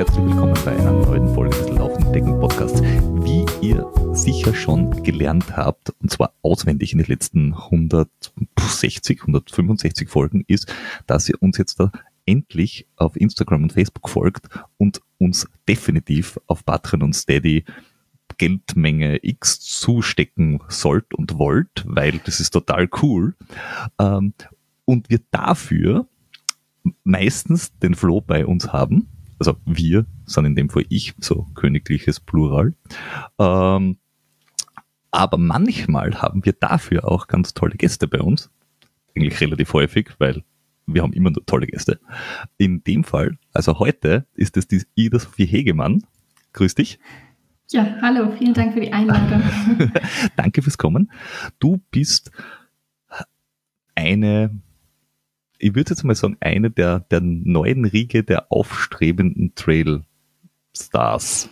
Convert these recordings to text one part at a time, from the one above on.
herzlich willkommen bei einer neuen Folge des Laufenden Decken Podcasts. Wie ihr sicher schon gelernt habt, und zwar auswendig in den letzten 160, 165 Folgen, ist, dass ihr uns jetzt da endlich auf Instagram und Facebook folgt und uns definitiv auf Patreon und Steady Geldmenge X zustecken sollt und wollt, weil das ist total cool. Ähm, und wir dafür meistens den Flow bei uns haben. Also wir sind in dem Fall ich, so königliches Plural. Ähm, aber manchmal haben wir dafür auch ganz tolle Gäste bei uns. Eigentlich relativ häufig, weil wir haben immer nur tolle Gäste. In dem Fall, also heute, ist es die Ida Sophie Hegemann. Grüß dich. Ja, hallo, vielen Dank für die Einladung. Danke fürs Kommen. Du bist eine ich würde jetzt mal sagen, eine der, der neuen Riege der aufstrebenden Trail-Stars.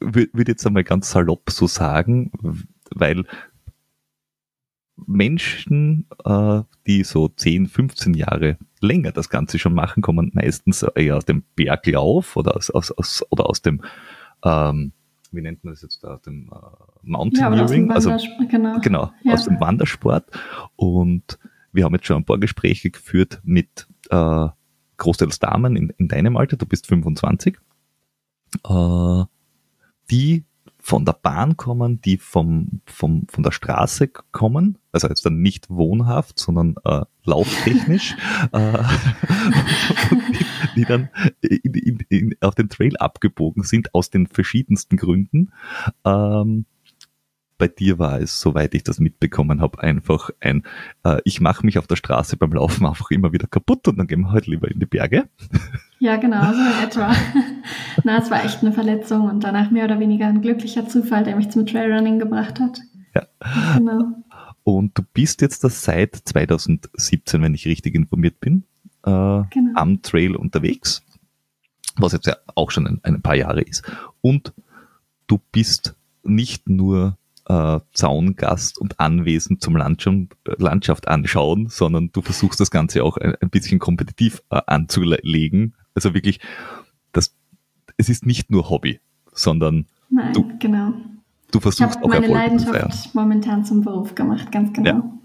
Würde jetzt einmal ganz salopp so sagen, weil Menschen, äh, die so 10, 15 Jahre länger das Ganze schon machen, kommen meistens eher aus dem Berglauf oder aus, aus, aus, oder aus dem, ähm, wie nennt man das jetzt da, aus dem äh, Mountaineering, ja, also genau, genau ja. aus dem Wandersport und wir haben jetzt schon ein paar Gespräche geführt mit äh, großteils Damen in, in deinem Alter, du bist 25, äh, die von der Bahn kommen, die vom, vom, von der Straße kommen, also jetzt dann nicht wohnhaft, sondern äh, lauftechnisch, äh, die, die, dann in, in, in, auf den Trail abgebogen sind aus den verschiedensten Gründen. Ähm, bei dir war es, soweit ich das mitbekommen habe, einfach ein, äh, ich mache mich auf der Straße beim Laufen einfach immer wieder kaputt und dann gehen wir halt lieber in die Berge. Ja, genau, so in etwa. Na, es war echt eine Verletzung und danach mehr oder weniger ein glücklicher Zufall, der mich zum Trailrunning gebracht hat. Ja. Genau. Und du bist jetzt das seit 2017, wenn ich richtig informiert bin, äh, genau. am Trail unterwegs, was jetzt ja auch schon ein, ein paar Jahre ist. Und du bist nicht nur äh, Zaungast und anwesend zum Landschaft, Landschaft anschauen, sondern du versuchst das Ganze auch ein, ein bisschen kompetitiv äh, anzulegen. Also wirklich, das, es ist nicht nur Hobby, sondern Nein, du, genau. du versuchst ich auch meine Erfolg Leidenschaft momentan zum Beruf gemacht, ganz genau.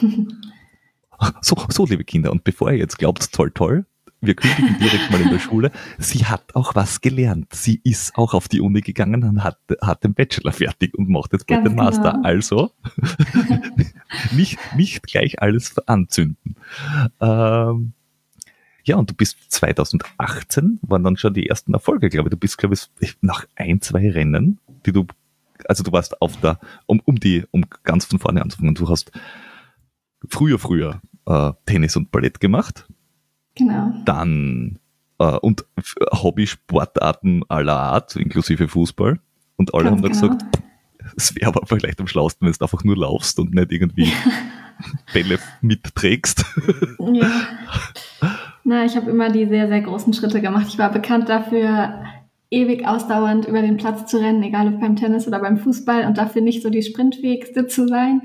Ja. So, so, liebe Kinder, und bevor ihr jetzt glaubt, toll, toll, wir kündigen direkt mal in der Schule, sie hat auch was gelernt. Sie ist auch auf die Uni gegangen und hat, hat den Bachelor fertig und macht jetzt bald den Master. Genau. Also nicht, nicht gleich alles anzünden. Ähm, ja, und du bist 2018, waren dann schon die ersten Erfolge, glaube ich. Du bist, glaube ich, nach ein, zwei Rennen, die du, also du warst auf der, um, um die, um ganz von vorne anzufangen, du hast früher, früher äh, Tennis und Ballett gemacht Genau. Dann äh, und Hobbysportarten aller Art, inklusive Fußball. Und alle Ganz haben dann genau. gesagt, es wäre aber vielleicht am schlausten, wenn du einfach nur laufst und nicht irgendwie Bälle mitträgst. ja. Na, ich habe immer die sehr, sehr großen Schritte gemacht. Ich war bekannt dafür, ewig ausdauernd über den Platz zu rennen, egal ob beim Tennis oder beim Fußball und dafür nicht so die sprintfähigste zu sein.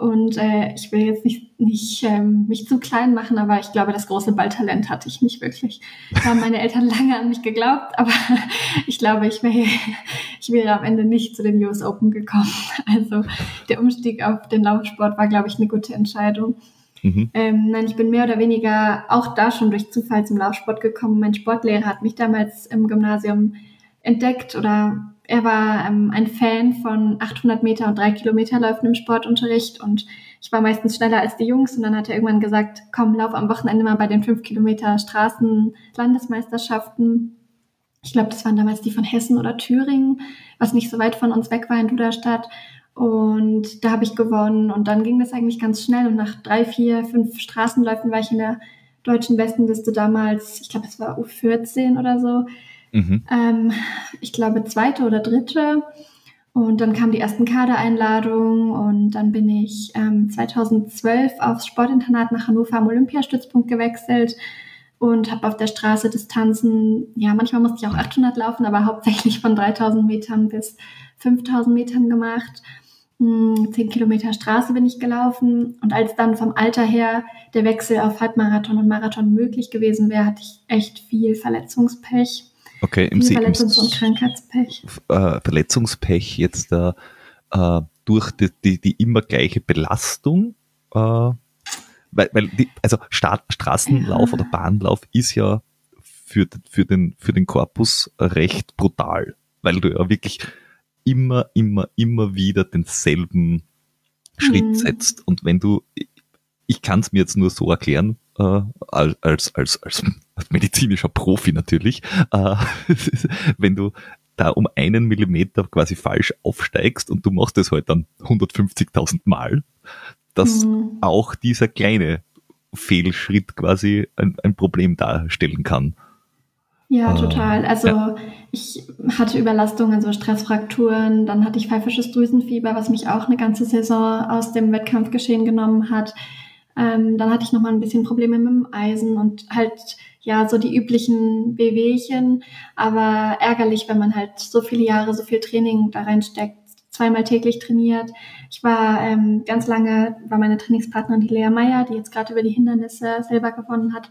Und äh, ich will jetzt nicht, nicht ähm, mich zu klein machen, aber ich glaube, das große Balltalent hatte ich nicht wirklich. Da haben meine Eltern lange an mich geglaubt, aber ich glaube, ich wäre, ich wäre am Ende nicht zu den US Open gekommen. Also der Umstieg auf den Laufsport war, glaube ich, eine gute Entscheidung. Mhm. Ähm, nein, ich bin mehr oder weniger auch da schon durch Zufall zum Laufsport gekommen. Mein Sportlehrer hat mich damals im Gymnasium entdeckt oder er war ähm, ein Fan von 800 Meter und 3 Kilometer Läufen im Sportunterricht und ich war meistens schneller als die Jungs und dann hat er irgendwann gesagt, komm, lauf am Wochenende mal bei den 5 Kilometer Straßen-Landesmeisterschaften. Ich glaube, das waren damals die von Hessen oder Thüringen, was nicht so weit von uns weg war in Duderstadt. Und da habe ich gewonnen und dann ging das eigentlich ganz schnell und nach drei, vier, fünf Straßenläufen war ich in der deutschen Bestenliste damals, ich glaube, es war U14 oder so. Mhm. Ähm, ich glaube, zweite oder dritte. Und dann kamen die ersten Kadereinladungen und dann bin ich ähm, 2012 aufs Sportinternat nach Hannover am Olympiastützpunkt gewechselt und habe auf der Straße Distanzen, ja, manchmal musste ich auch 800 laufen, aber hauptsächlich von 3000 Metern bis 5000 Metern gemacht. 10 hm, Kilometer Straße bin ich gelaufen und als dann vom Alter her der Wechsel auf Halbmarathon und Marathon möglich gewesen wäre, hatte ich echt viel Verletzungspech. Okay, im Sinne Verletzungs- und Krankheitspech. Äh, Verletzungspech jetzt äh, durch die, die, die, immer gleiche Belastung, äh, weil, weil die, also Sta Straßenlauf ja. oder Bahnlauf ist ja für, für, den, für den Korpus recht brutal, weil du ja wirklich immer, immer, immer wieder denselben Schritt mhm. setzt. Und wenn du, ich kann es mir jetzt nur so erklären, äh, als, als, als, medizinischer Profi natürlich, äh, wenn du da um einen Millimeter quasi falsch aufsteigst und du machst es halt dann 150.000 Mal, dass mhm. auch dieser kleine Fehlschritt quasi ein, ein Problem darstellen kann. Ja, äh, total. Also ja. ich hatte Überlastungen, also Stressfrakturen, dann hatte ich pfeifisches Drüsenfieber, was mich auch eine ganze Saison aus dem Wettkampfgeschehen genommen hat. Ähm, dann hatte ich nochmal ein bisschen Probleme mit dem Eisen und halt ja so die üblichen Wehwehchen, aber ärgerlich, wenn man halt so viele Jahre, so viel Training da reinsteckt, zweimal täglich trainiert. Ich war ähm, ganz lange, war meine Trainingspartnerin die Lea Meyer, die jetzt gerade über die Hindernisse selber gewonnen hat.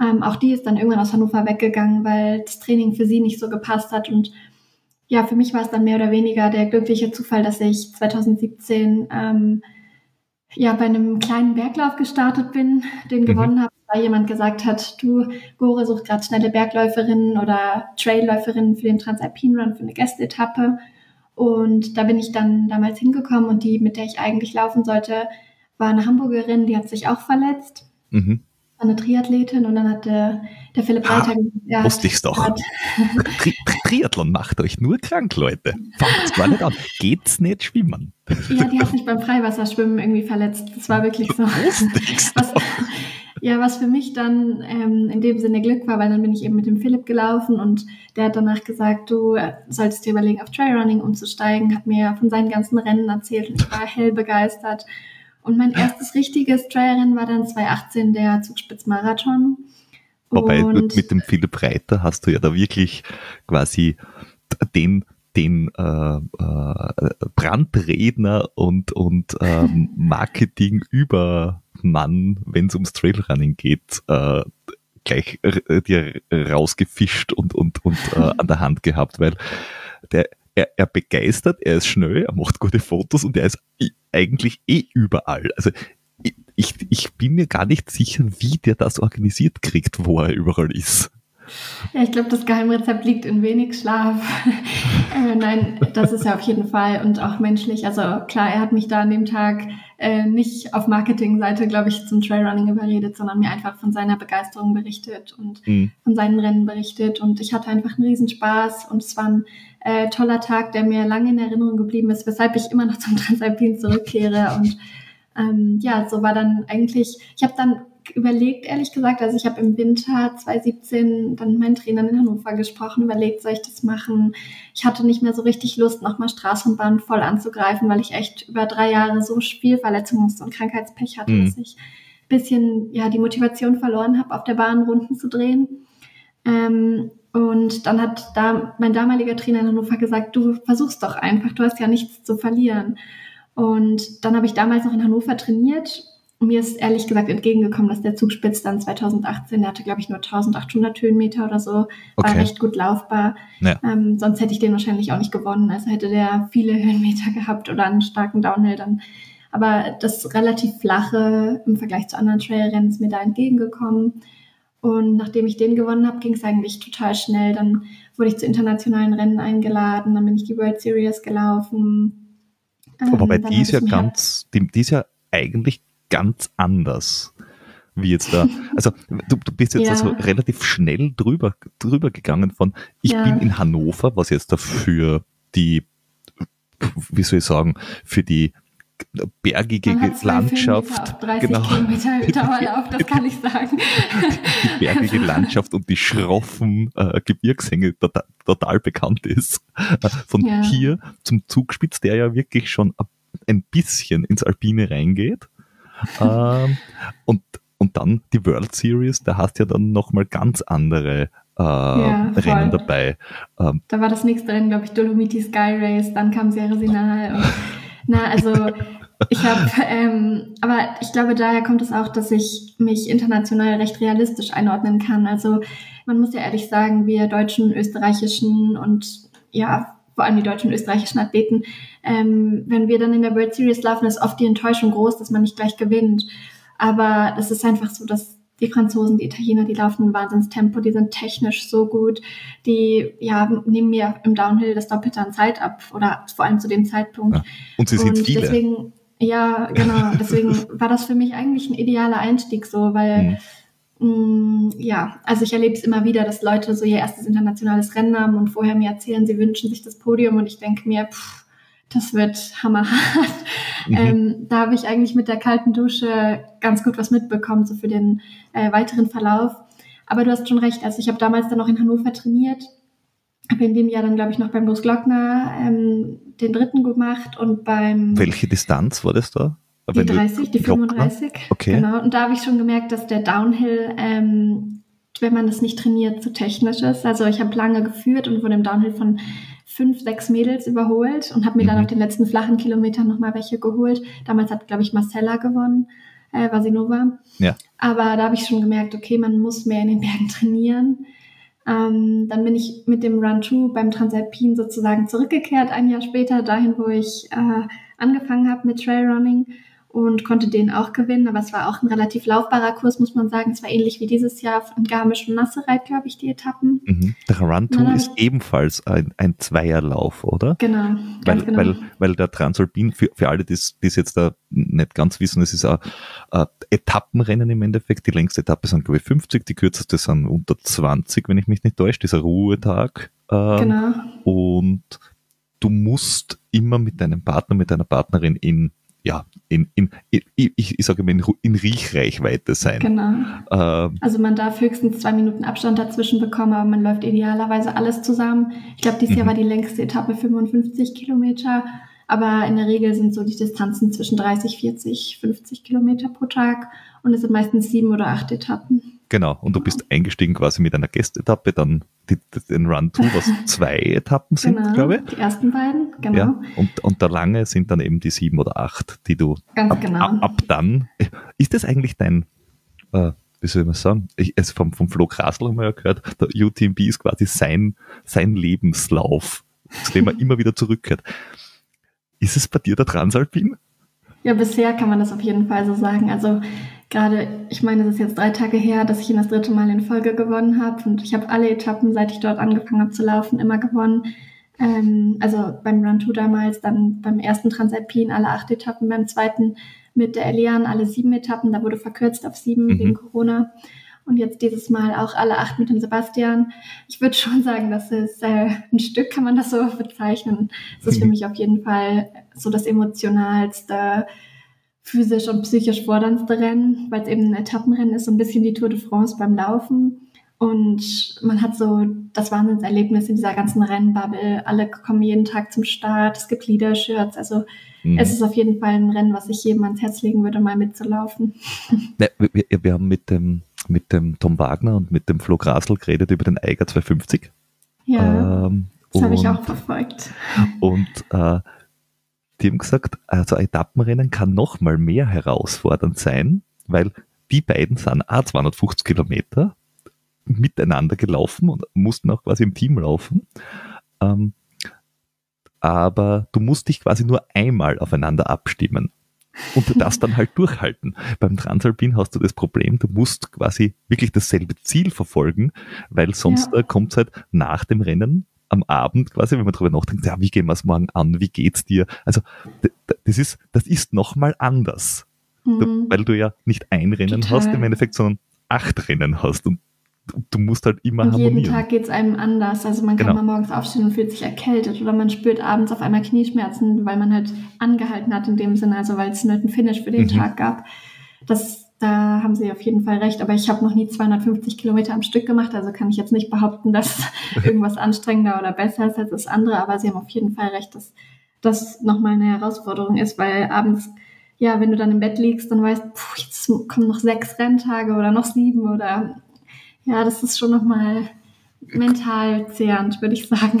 Ähm, auch die ist dann irgendwann aus Hannover weggegangen, weil das Training für sie nicht so gepasst hat und ja, für mich war es dann mehr oder weniger der glückliche Zufall, dass ich 2017 ähm, ja bei einem kleinen Berglauf gestartet bin, den mhm. gewonnen habe, weil jemand gesagt hat, du, Gore sucht gerade schnelle Bergläuferinnen oder Trailläuferinnen für den Transalpine Run für eine Gästeetappe. Und da bin ich dann damals hingekommen und die, mit der ich eigentlich laufen sollte, war eine Hamburgerin, die hat sich auch verletzt. Mhm eine Triathletin und dann hat der, der Philipp ah, Reiter gesagt, ja, wusste ich's doch. Tri Triathlon macht euch nur krank, Leute. Fangt gar nicht an. Geht's nicht schwimmen? Ja, die hat sich beim Freiwasserschwimmen irgendwie verletzt. Das war wirklich so. Was, ja, was für mich dann ähm, in dem Sinne Glück war, weil dann bin ich eben mit dem Philipp gelaufen und der hat danach gesagt, du solltest dir überlegen, auf Trailrunning umzusteigen, hat mir von seinen ganzen Rennen erzählt und ich war hell begeistert. Und mein erstes richtiges Trailrennen war dann 2018 der Zugspitzmarathon. Wobei und mit dem Philipp Reiter hast du ja da wirklich quasi den den äh, äh, Brandredner und, und ähm, Marketing über Mann, wenn es ums Trailrunning geht, äh, gleich äh, dir rausgefischt und, und, und äh, an der Hand gehabt, weil der er, er begeistert, er ist schnell, er macht gute Fotos und er ist eigentlich eh überall. Also ich, ich bin mir gar nicht sicher, wie der das organisiert kriegt, wo er überall ist. Ja, ich glaube, das Geheimrezept liegt in wenig Schlaf. äh, nein, das ist ja auf jeden Fall und auch menschlich. Also klar, er hat mich da an dem Tag äh, nicht auf Marketingseite, glaube ich, zum Trailrunning überredet, sondern mir einfach von seiner Begeisterung berichtet und mhm. von seinen Rennen berichtet. Und ich hatte einfach einen Riesenspaß und es war ein äh, toller Tag, der mir lange in Erinnerung geblieben ist, weshalb ich immer noch zum Transalpin zurückkehre. Und ähm, ja, so war dann eigentlich, ich habe dann überlegt, ehrlich gesagt, also ich habe im Winter 2017 dann mit meinen Trainern in Hannover gesprochen, überlegt, soll ich das machen? Ich hatte nicht mehr so richtig Lust, nochmal Straßenbahn voll anzugreifen, weil ich echt über drei Jahre so Spielverletzungs- und Krankheitspech hatte, mhm. dass ich ein bisschen ja, die Motivation verloren habe, auf der Bahn Runden zu drehen. Ähm, und dann hat da mein damaliger Trainer in Hannover gesagt, du versuchst doch einfach, du hast ja nichts zu verlieren. Und dann habe ich damals noch in Hannover trainiert. Mir ist ehrlich gesagt entgegengekommen, dass der Zugspitz dann 2018, der hatte glaube ich nur 1800 Höhenmeter oder so, okay. war recht gut laufbar. Ja. Ähm, sonst hätte ich den wahrscheinlich auch nicht gewonnen. Also hätte der viele Höhenmeter gehabt oder einen starken Downhill dann. Aber das relativ flache im Vergleich zu anderen Trailrennen ist mir da entgegengekommen. Und nachdem ich den gewonnen habe, ging es eigentlich total schnell. Dann wurde ich zu internationalen Rennen eingeladen, dann bin ich die World Series gelaufen. Aber bei die ist ja ganz, die, die ist ja eigentlich ganz anders wie jetzt da. Also du, du bist jetzt ja. also relativ schnell drüber, drüber gegangen von, ich ja. bin in Hannover, was jetzt dafür die, wie soll ich sagen, für die bergige Landschaft. 30 genau. Kilometer Dauerlauf, das kann ich sagen. Die bergige Landschaft und die schroffen äh, Gebirgshänge total, total bekannt ist. Äh, von ja. hier zum Zugspitz, der ja wirklich schon ein bisschen ins Alpine reingeht. ähm, und, und dann die World Series, da hast du ja dann nochmal ganz andere äh, ja, Rennen dabei. Ähm, da war das nächste Rennen, glaube ich, Dolomiti Sky Race, dann kam Ceresinal und na, also Ich habe, ähm, aber ich glaube, daher kommt es auch, dass ich mich international recht realistisch einordnen kann. Also man muss ja ehrlich sagen, wir deutschen, österreichischen und ja, vor allem die deutschen und österreichischen Athleten, ähm, wenn wir dann in der World Series laufen, ist oft die Enttäuschung groß, dass man nicht gleich gewinnt. Aber es ist einfach so, dass die Franzosen, die Italiener, die laufen ein Wahnsinnstempo, die sind technisch so gut, die ja, nehmen mir im Downhill das Doppelte an Zeit ab oder vor allem zu dem Zeitpunkt. Ja. Und sie sind und viele. Deswegen, ja, genau, deswegen war das für mich eigentlich ein idealer Einstieg so, weil mhm. mh, ja, also ich erlebe es immer wieder, dass Leute so ihr erstes internationales Rennen haben und vorher mir erzählen, sie wünschen sich das Podium und ich denke mir, pff, das wird hammerhart. Mhm. Ähm, da habe ich eigentlich mit der kalten Dusche ganz gut was mitbekommen, so für den äh, weiteren Verlauf. Aber du hast schon recht, also ich habe damals dann noch in Hannover trainiert, habe in dem Jahr dann, glaube ich, noch beim Bruce Glockner ähm, den dritten gemacht und beim... Welche Distanz war das da? Die 30, die 35. Okay. Genau. Und da habe ich schon gemerkt, dass der Downhill, ähm, wenn man das nicht trainiert, zu technisch ist. Also ich habe lange geführt und wurde im Downhill von fünf, sechs Mädels überholt und habe mir mhm. dann auf den letzten flachen Kilometern nochmal welche geholt. Damals hat, glaube ich, Marcella gewonnen, äh, Vasinova. Ja. Aber da habe ich schon gemerkt, okay, man muss mehr in den Bergen trainieren. Ähm, dann bin ich mit dem Run 2 beim Transalpin sozusagen zurückgekehrt, ein Jahr später, dahin, wo ich äh, angefangen habe mit Trailrunning und konnte den auch gewinnen. Aber es war auch ein relativ laufbarer Kurs, muss man sagen. Es war ähnlich wie dieses Jahr von Garmisch und Nassereit, glaube ich, die Etappen. Mhm. Der Run 2 ist ebenfalls ein, ein Zweierlauf, oder? Genau. Weil, genau. weil, weil der Transalpin, für, für alle, die es jetzt da nicht ganz wissen, es ist ein, ein Etappenrennen im Endeffekt. Die längste Etappe sind, glaube ich, 50, die kürzeste sind unter 20, wenn ich mich nicht täusche, dieser Ruhetag. Ähm, genau. Und du musst immer mit deinem Partner, mit deiner Partnerin in ja, in, in, in ich, ich sage mal, in, in Riechreichweite sein. Genau. Ähm, also man darf höchstens zwei Minuten Abstand dazwischen bekommen, aber man läuft idealerweise alles zusammen. Ich glaube, dieses Jahr mhm. war die längste Etappe 55 Kilometer, aber in der Regel sind so die Distanzen zwischen 30, 40, 50 Kilometer pro Tag und es sind meistens sieben oder acht Etappen. Genau, und du bist eingestiegen quasi mit einer Gästetappe, dann die, den Run 2, was zwei Etappen sind, genau, glaube ich. Die ersten beiden, genau. Ja, und, und der lange sind dann eben die sieben oder acht, die du Ganz ab, genau. ab, ab dann. Ist das eigentlich dein, äh, wie soll man sagen, ich, also vom, vom Flo Krasl haben wir ja gehört, der UTMB ist quasi sein, sein Lebenslauf, zu dem er immer wieder zurückkehrt. Ist es bei dir der Transalpin? Ja, bisher kann man das auf jeden Fall so sagen. Also gerade, ich meine, es ist jetzt drei Tage her, dass ich ihn das dritte Mal in Folge gewonnen habe und ich habe alle Etappen, seit ich dort angefangen habe zu laufen, immer gewonnen. Ähm, also beim Run 2 damals, dann beim ersten Transalpin alle acht Etappen, beim zweiten mit der Elian alle sieben Etappen, da wurde verkürzt auf sieben mhm. wegen Corona. Und jetzt dieses Mal auch alle acht mit dem Sebastian. Ich würde schon sagen, das ist äh, ein Stück, kann man das so bezeichnen. Es ist für mich auf jeden Fall so das emotionalste, physisch und psychisch forderndste Rennen, weil es eben ein Etappenrennen ist, so ein bisschen die Tour de France beim Laufen. Und man hat so das Wahnsinnserlebnis in dieser ganzen Rennbubble. Alle kommen jeden Tag zum Start. Es gibt Leadershirts. Also mhm. es ist auf jeden Fall ein Rennen, was ich jedem ans Herz legen würde, mal mitzulaufen. Ja, wir, wir, haben mit dem, mit dem Tom Wagner und mit dem Flo Grasl geredet über den Eiger 250. Ja, ähm, das habe ich auch verfolgt. Und äh, die haben gesagt, also ein Etappenrennen kann noch mal mehr herausfordernd sein, weil die beiden sind auch 250 Kilometer miteinander gelaufen und mussten auch quasi im Team laufen. Ähm, aber du musst dich quasi nur einmal aufeinander abstimmen und das dann halt durchhalten. Beim Transalpin hast du das Problem, du musst quasi wirklich dasselbe Ziel verfolgen, weil sonst ja. kommt es halt nach dem Rennen am Abend quasi, wenn man darüber nachdenkt, ja, wie gehen wir es morgen an, wie geht's dir? Also das ist, das ist nochmal anders. Mhm. weil du ja nicht ein Rennen Total. hast im Endeffekt, sondern acht Rennen hast und du musst halt immer und harmonieren. Jeden Tag geht es einem anders. Also man kann genau. mal morgens aufstehen und fühlt sich erkältet oder man spürt abends auf einmal Knieschmerzen, weil man halt angehalten hat in dem Sinne, also weil es halt einen Finish für den mhm. Tag gab. Das da haben Sie auf jeden Fall recht. Aber ich habe noch nie 250 Kilometer am Stück gemacht, also kann ich jetzt nicht behaupten, dass irgendwas anstrengender oder besser ist als das andere. Aber Sie haben auf jeden Fall recht, dass das nochmal eine Herausforderung ist, weil abends, ja, wenn du dann im Bett liegst, dann weißt, puh, jetzt kommen noch sechs Renntage oder noch sieben oder ja, das ist schon nochmal mental zehrend, würde ich sagen.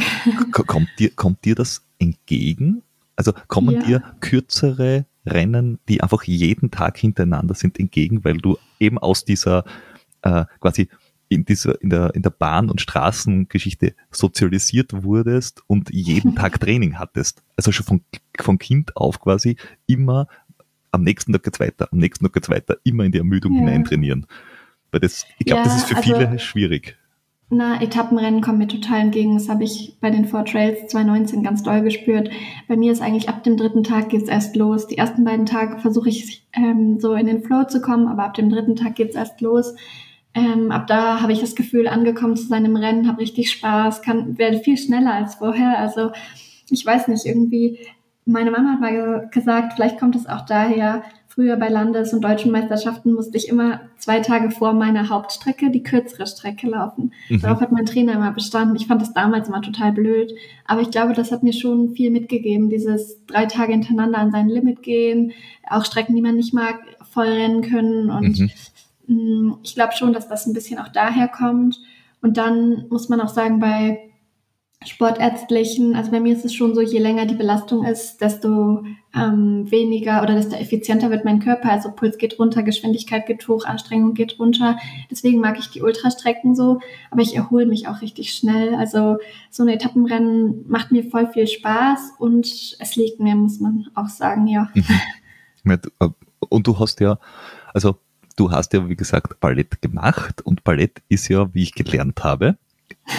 Kommt dir, kommt dir das entgegen? Also kommen ja. dir kürzere Rennen, die einfach jeden Tag hintereinander sind, entgegen, weil du eben aus dieser äh, quasi in dieser, in der, in der Bahn- und Straßengeschichte sozialisiert wurdest und jeden Tag Training hattest. Also schon von, von Kind auf quasi immer am nächsten Tag geht's weiter, am nächsten Tag geht's weiter, immer in die Ermüdung ja. hineintrainieren. Weil das, ich glaube, ja, das ist für also, viele schwierig. Na, Etappenrennen kommen mir total entgegen. Das habe ich bei den Four Trails 2019 ganz doll gespürt. Bei mir ist eigentlich ab dem dritten Tag geht's erst los. Die ersten beiden Tage versuche ich ähm, so in den Flow zu kommen, aber ab dem dritten Tag geht's erst los. Ähm, ab da habe ich das Gefühl, angekommen zu sein im Rennen, habe richtig Spaß, kann werde viel schneller als vorher. Also ich weiß nicht, irgendwie meine Mama hat mal gesagt, vielleicht kommt es auch daher, früher bei Landes- und deutschen Meisterschaften musste ich immer zwei Tage vor meiner Hauptstrecke die kürzere Strecke laufen. Mhm. Darauf hat mein Trainer immer bestanden. Ich fand das damals immer total blöd. Aber ich glaube, das hat mir schon viel mitgegeben. Dieses drei Tage hintereinander an sein Limit gehen, auch Strecken, die man nicht mag, voll rennen können. Und mhm. Mm, ich glaube schon, dass das ein bisschen auch daher kommt. Und dann muss man auch sagen, bei Sportärztlichen, also bei mir ist es schon so, je länger die Belastung ist, desto ähm, weniger oder desto effizienter wird mein Körper. Also Puls geht runter, Geschwindigkeit geht hoch, Anstrengung geht runter. Deswegen mag ich die Ultrastrecken so, aber ich erhole mich auch richtig schnell. Also so ein Etappenrennen macht mir voll viel Spaß und es liegt mir, muss man auch sagen, ja. Mhm. Äh, und du hast ja, also du hast ja, wie gesagt, Ballett gemacht und Ballett ist ja, wie ich gelernt habe,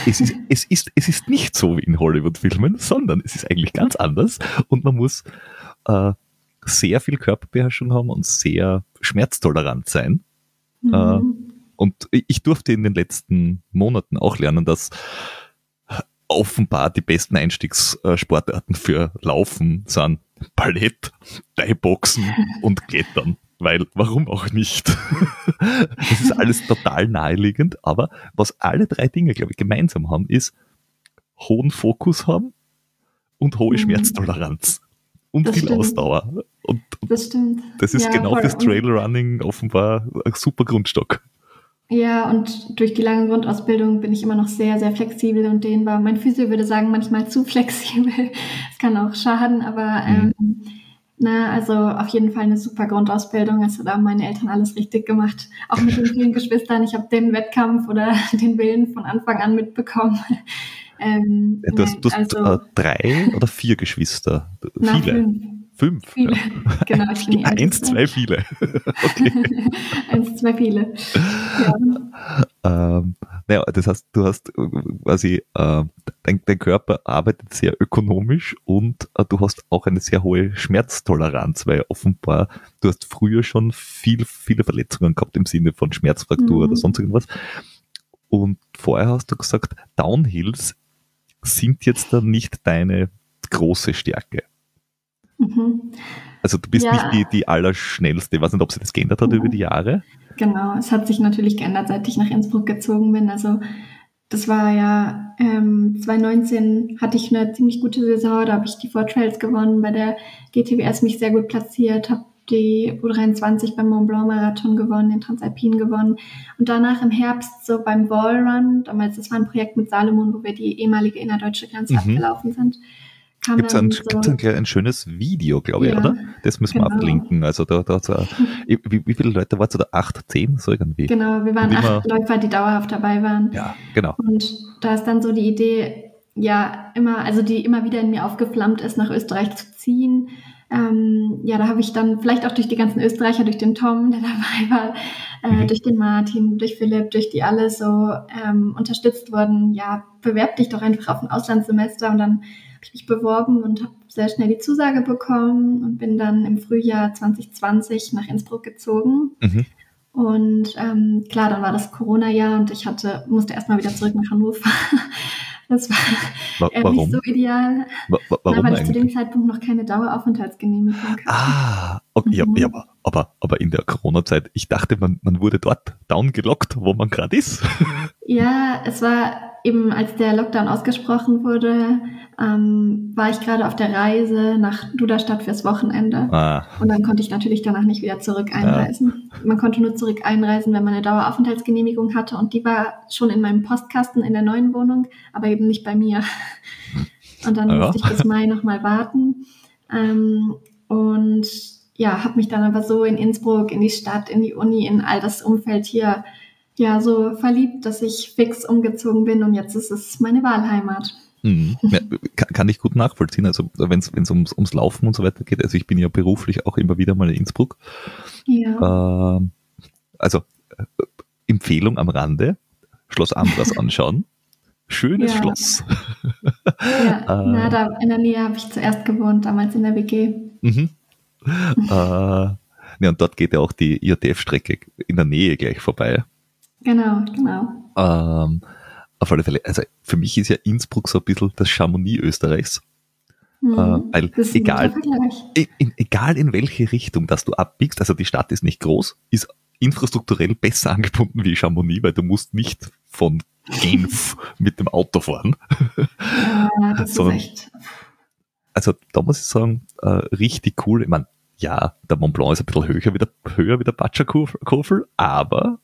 es ist, es ist, es ist nicht so wie in Hollywood-Filmen, sondern es ist eigentlich ganz anders und man muss äh, sehr viel Körperbeherrschung haben und sehr schmerztolerant sein. Mhm. Äh, und ich durfte in den letzten Monaten auch lernen, dass offenbar die besten Einstiegssportarten für Laufen sind Ballett, Thai-Boxen und Klettern weil warum auch nicht? das ist alles total naheliegend, aber was alle drei Dinge, glaube ich, gemeinsam haben, ist hohen Fokus haben und hohe mhm. Schmerztoleranz und das viel stimmt. Ausdauer. Und, und das stimmt. Das ist ja, genau fürs Trailrunning offenbar ein super Grundstock. Ja, und durch die lange Grundausbildung bin ich immer noch sehr, sehr flexibel und dehnbar. Mein Physio würde sagen, manchmal zu flexibel. Es kann auch schaden, aber mhm. Na, also auf jeden Fall eine super Grundausbildung. Also da haben meine Eltern alles richtig gemacht. Auch mit den vielen Geschwistern. Ich habe den Wettkampf oder den Willen von Anfang an mitbekommen. Ähm, du hast, du hast also, äh, drei oder vier Geschwister? Na, viele. Fünf. Fünf. Viele. Ja. Genau, ich bin Eins, zwei, viele. Eins, zwei, viele. Ja. Ähm, naja, das heißt, du hast äh, quasi, äh, dein, dein, Körper arbeitet sehr ökonomisch und äh, du hast auch eine sehr hohe Schmerztoleranz, weil offenbar du hast früher schon viel, viele Verletzungen gehabt im Sinne von Schmerzfraktur mhm. oder sonst irgendwas. Und vorher hast du gesagt, Downhills sind jetzt dann nicht deine große Stärke. Mhm. Also du bist ja. nicht die, die Allerschnellste. Ich weiß nicht, ob sich das geändert hat mhm. über die Jahre. Genau, es hat sich natürlich geändert, seit ich nach Innsbruck gezogen bin. Also das war ja ähm, 2019 hatte ich eine ziemlich gute Saison, da habe ich die Four Trails gewonnen, bei der GTWS mich sehr gut platziert, habe die U23 beim Mont Blanc Marathon gewonnen, den Transalpin gewonnen und danach im Herbst so beim Wallrun, damals das war ein Projekt mit Salomon, wo wir die ehemalige innerdeutsche Grenze mhm. abgelaufen sind Gibt es ein, so ein, ein, schönes Video, glaube ich, ja, oder? Das müssen genau. wir ablinken. Also da, da, da wie, wie viele Leute waren es da? Acht, zehn, so irgendwie? Genau, wir waren acht Läufer, die dauerhaft dabei waren. Ja, genau. Und da ist dann so die Idee, ja, immer, also die immer wieder in mir aufgeflammt ist, nach Österreich zu ziehen. Ähm, ja, da habe ich dann vielleicht auch durch die ganzen Österreicher, durch den Tom, der dabei war, äh, mhm. durch den Martin, durch Philipp, durch die alle so ähm, unterstützt worden. Ja, bewerb dich doch einfach auf ein Auslandssemester und dann mich beworben und habe sehr schnell die Zusage bekommen und bin dann im Frühjahr 2020 nach Innsbruck gezogen. Mhm. Und ähm, klar, dann war das Corona-Jahr und ich hatte, musste erstmal wieder zurück nach Hannover. Das war Warum? nicht so ideal, wa warum Na, weil ich zu dem Zeitpunkt noch keine Daueraufenthaltsgenehmigung hatte. Ah, okay, mhm. ja, aber, aber, aber in der Corona-Zeit, ich dachte, man, man wurde dort downgelockt, wo man gerade ist. Ja, es war eben, als der Lockdown ausgesprochen wurde, ähm, war ich gerade auf der Reise nach Duderstadt fürs Wochenende. Ah. Und dann konnte ich natürlich danach nicht wieder zurück einreisen. Ja. Man konnte nur zurück einreisen, wenn man eine Daueraufenthaltsgenehmigung hatte. Und die war schon in meinem Postkasten in der neuen Wohnung, aber eben nicht bei mir. Und dann ja. musste ich bis Mai nochmal warten. Ähm, und ja, habe mich dann aber so in Innsbruck, in die Stadt, in die Uni, in all das Umfeld hier ja so verliebt, dass ich fix umgezogen bin und jetzt ist es meine Wahlheimat. Mhm. Ja, kann, ich gut nachvollziehen. Also wenn es ums, ums Laufen und so weiter geht, also ich bin ja beruflich auch immer wieder mal in Innsbruck. Ja. Äh, also äh, Empfehlung am Rande, Schloss Ambras anschauen. Schönes ja. Schloss. Ja, äh, na, da in der Nähe habe ich zuerst gewohnt, damals in der WG. Mhm. äh, ja, und dort geht ja auch die IATF-Strecke in der Nähe gleich vorbei. Genau, genau. Ähm, auf alle Fälle, also für mich ist ja Innsbruck so ein bisschen das Chamonix Österreichs. Mhm, äh, weil egal, in, egal in welche Richtung, dass du abbiegst, also die Stadt ist nicht groß, ist infrastrukturell besser angebunden wie Chamonix, weil du musst nicht von Genf mit dem Auto fahren. Ja, das Sondern, ist echt. Also da muss ich sagen, äh, richtig cool. Ich meine, ja, der Mont Blanc ist ein bisschen höher wie der, höher wie der Batschakofel, aber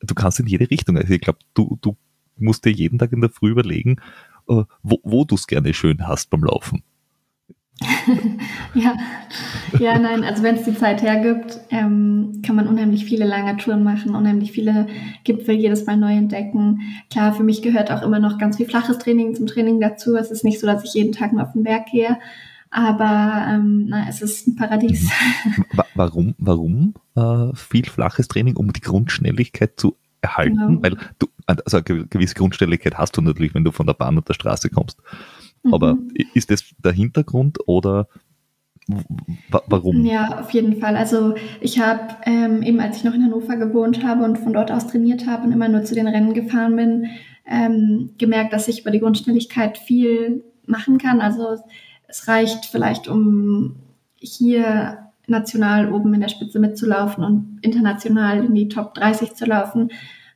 du kannst in jede Richtung. Also ich glaube, du, du musst dir jeden Tag in der Früh überlegen, äh, wo, wo du es gerne schön hast beim Laufen. ja. ja, nein, also wenn es die Zeit hergibt, ähm, kann man unheimlich viele lange Touren machen, unheimlich viele Gipfel jedes Mal neu entdecken. Klar, für mich gehört auch immer noch ganz viel flaches Training zum Training dazu. Es ist nicht so, dass ich jeden Tag nur auf den Berg gehe, aber ähm, na, es ist ein Paradies. Warum, warum äh, viel flaches Training, um die Grundschnelligkeit zu erhalten? Genau. Weil du, also eine gewisse Grundschnelligkeit hast du natürlich, wenn du von der Bahn und der Straße kommst. Mhm. Aber ist das der Hintergrund oder warum? Ja, auf jeden Fall. Also ich habe ähm, eben, als ich noch in Hannover gewohnt habe und von dort aus trainiert habe und immer nur zu den Rennen gefahren bin, ähm, gemerkt, dass ich über die Grundschnelligkeit viel machen kann. Also es reicht vielleicht, um hier national oben in der Spitze mitzulaufen und international in die Top 30 zu laufen.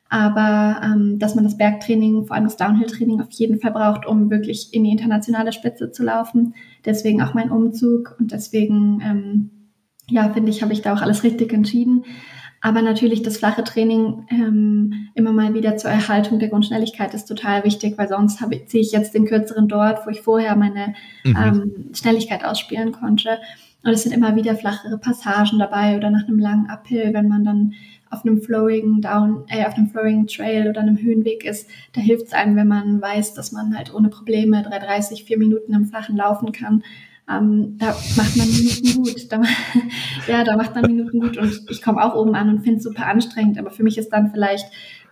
Aber ähm, dass man das Bergtraining, vor allem das Downhill-Training auf jeden Fall braucht, um wirklich in die internationale Spitze zu laufen. Deswegen auch mein Umzug und deswegen, ähm, ja, finde ich, habe ich da auch alles richtig entschieden. Aber natürlich das flache Training ähm, immer mal wieder zur Erhaltung der Grundschnelligkeit ist total wichtig, weil sonst habe, ziehe ich jetzt den kürzeren dort, wo ich vorher meine mhm. ähm, Schnelligkeit ausspielen konnte. Und es sind immer wieder flachere Passagen dabei oder nach einem langen Uphill, wenn man dann auf einem flowing Down, äh, auf einem flowing Trail oder einem Höhenweg ist, da hilft es einem, wenn man weiß, dass man halt ohne Probleme 3,30, 4 Minuten im Flachen laufen kann ähm, da macht man Minuten gut. Da, ja, da macht man Minuten gut und ich komme auch oben an und finde es super anstrengend, aber für mich ist dann vielleicht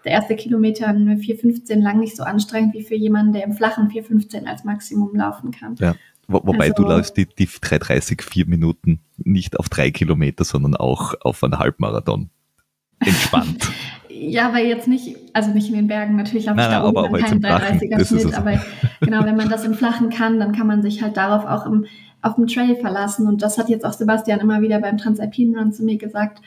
der erste Kilometer eine 4,15 lang nicht so anstrengend wie für jemanden, der im flachen 4,15 als Maximum laufen kann. Ja. Wo, wobei also, du läufst die, die 3,30, 4 Minuten nicht auf drei Kilometer, sondern auch auf einen Halbmarathon. Entspannt. ja, aber jetzt nicht, also nicht in den Bergen, natürlich habe ich da oben aber keinen 330er Schnitt, aber genau, wenn man das im Flachen kann, dann kann man sich halt darauf auch im, auf dem Trail verlassen. Und das hat jetzt auch Sebastian immer wieder beim Transalpine Run zu mir gesagt,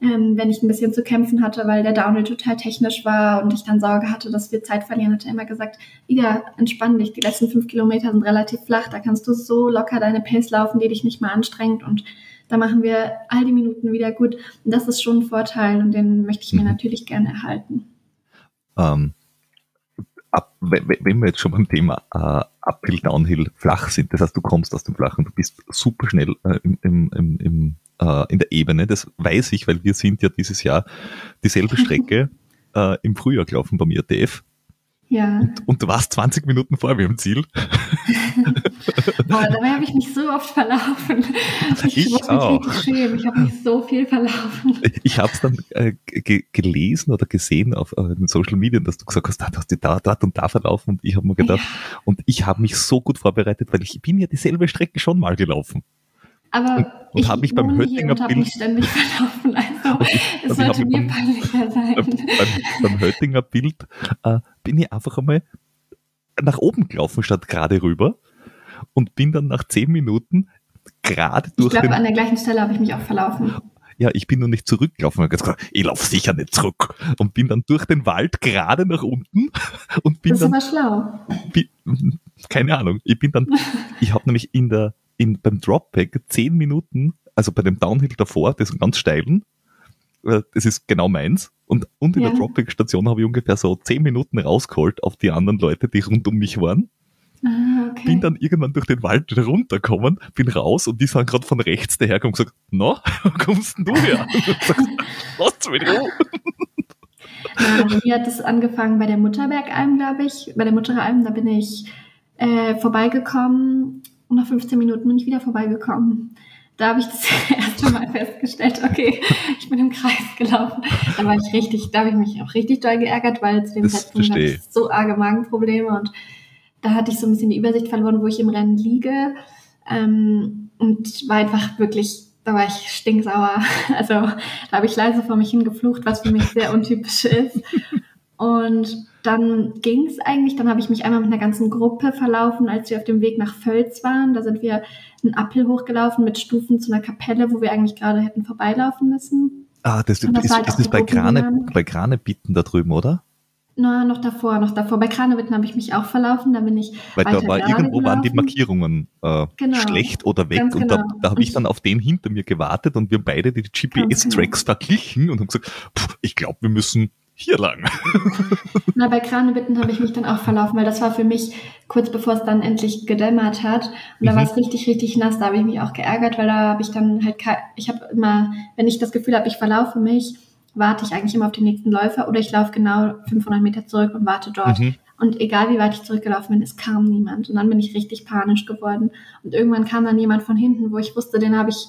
ähm, wenn ich ein bisschen zu kämpfen hatte, weil der Downhill total technisch war und ich dann Sorge hatte, dass wir Zeit verlieren, hat er immer gesagt, Ida, entspann dich, die letzten fünf Kilometer sind relativ flach, da kannst du so locker deine Pace laufen, die dich nicht mal anstrengt. Und da machen wir all die Minuten wieder gut. Und das ist schon ein Vorteil und den möchte ich mir mhm. natürlich gerne erhalten. Ähm, ab, wenn wir jetzt schon beim Thema äh, Uphill, Downhill flach sind, das heißt, du kommst aus dem Flachen, du bist super schnell äh, im, im, im, äh, in der Ebene, das weiß ich, weil wir sind ja dieses Jahr dieselbe Strecke äh, im Frühjahr gelaufen beim IATF ja. Und, und, du warst 20 Minuten vor mir im Ziel. Boah, dabei habe ich mich so oft verlaufen. Ich, ich muss auch. mich schämen. Ich habe mich so viel verlaufen. Ich habe es dann äh, gelesen oder gesehen auf äh, den Social Media, dass du gesagt hast, da hast du da, dort und da verlaufen. Und ich habe mir gedacht, ja. und ich habe mich so gut vorbereitet, weil ich bin ja dieselbe Strecke schon mal gelaufen. Aber und, und ich habe mich beim Höttinger Bild mich ständig verlaufen. Also es also sollte mir peinlicher sein. Beim, beim Höttinger Bild äh, bin ich einfach einmal nach oben gelaufen statt gerade rüber und bin dann nach zehn Minuten gerade durch. Ich glaube, an der gleichen Stelle habe ich mich auch verlaufen. Ja, ich bin noch nicht zurückgelaufen. Ich, gesagt, ich laufe sicher nicht zurück. Und bin dann durch den Wald gerade nach unten und bin das ist aber schlau. Bin, keine Ahnung. Ich bin dann, ich habe nämlich in der, in, beim Dropback zehn Minuten, also bei dem Downhill davor, das ist ganz steilen, äh, das ist genau meins. Und, und in ja. der Dropback-Station habe ich ungefähr so zehn Minuten rausgeholt auf die anderen Leute, die rund um mich waren. Ah, okay. bin dann irgendwann durch den Wald wieder runtergekommen, bin raus und die sind gerade von rechts dahergekommen und gesagt, na, wo kommst denn du her? Lass mich Ruhe. Ja, also mir hat es angefangen bei der Mutterbergalm, glaube ich. Bei der Mutteralm, da bin ich äh, vorbeigekommen und nach 15 Minuten bin ich wieder vorbeigekommen. Da habe ich das erste Mal festgestellt, okay, ich bin im Kreis gelaufen. Da war ich richtig, da habe ich mich auch richtig doll geärgert, weil zu dem das Zeitpunkt hatte ich so arge Magenprobleme und da hatte ich so ein bisschen die Übersicht verloren, wo ich im Rennen liege. Ähm, und war einfach wirklich, da war ich stinksauer. Also da habe ich leise vor mich hingeflucht, was für mich sehr untypisch ist. Und dann ging es eigentlich, dann habe ich mich einmal mit einer ganzen Gruppe verlaufen, als wir auf dem Weg nach Völz waren. Da sind wir einen Appel hochgelaufen mit Stufen zu einer Kapelle, wo wir eigentlich gerade hätten vorbeilaufen müssen. Ah, das, das ist, halt ist das bei Grane, bei Granebitten da drüben, oder? Na, noch davor, noch davor. Bei Kranewitten habe ich mich auch verlaufen, da bin ich. Weil da war irgendwo gelaufen. waren die Markierungen äh, genau. schlecht oder weg. Ganz und genau. da, da habe ich dann auf den hinter mir gewartet und wir beide die GPS-Tracks genau. verglichen und haben gesagt, ich glaube, wir müssen hier lang. Na, bei Kranebitten habe ich mich dann auch verlaufen, weil das war für mich kurz bevor es dann endlich gedämmert hat. Und da mhm. war es richtig, richtig nass. Da habe ich mich auch geärgert, weil da habe ich dann halt, ich habe immer, wenn ich das Gefühl habe, ich verlaufe mich, warte ich eigentlich immer auf den nächsten Läufer oder ich laufe genau 500 Meter zurück und warte dort. Mhm. Und egal wie weit ich zurückgelaufen bin, es kam niemand. Und dann bin ich richtig panisch geworden. Und irgendwann kam dann jemand von hinten, wo ich wusste, den habe ich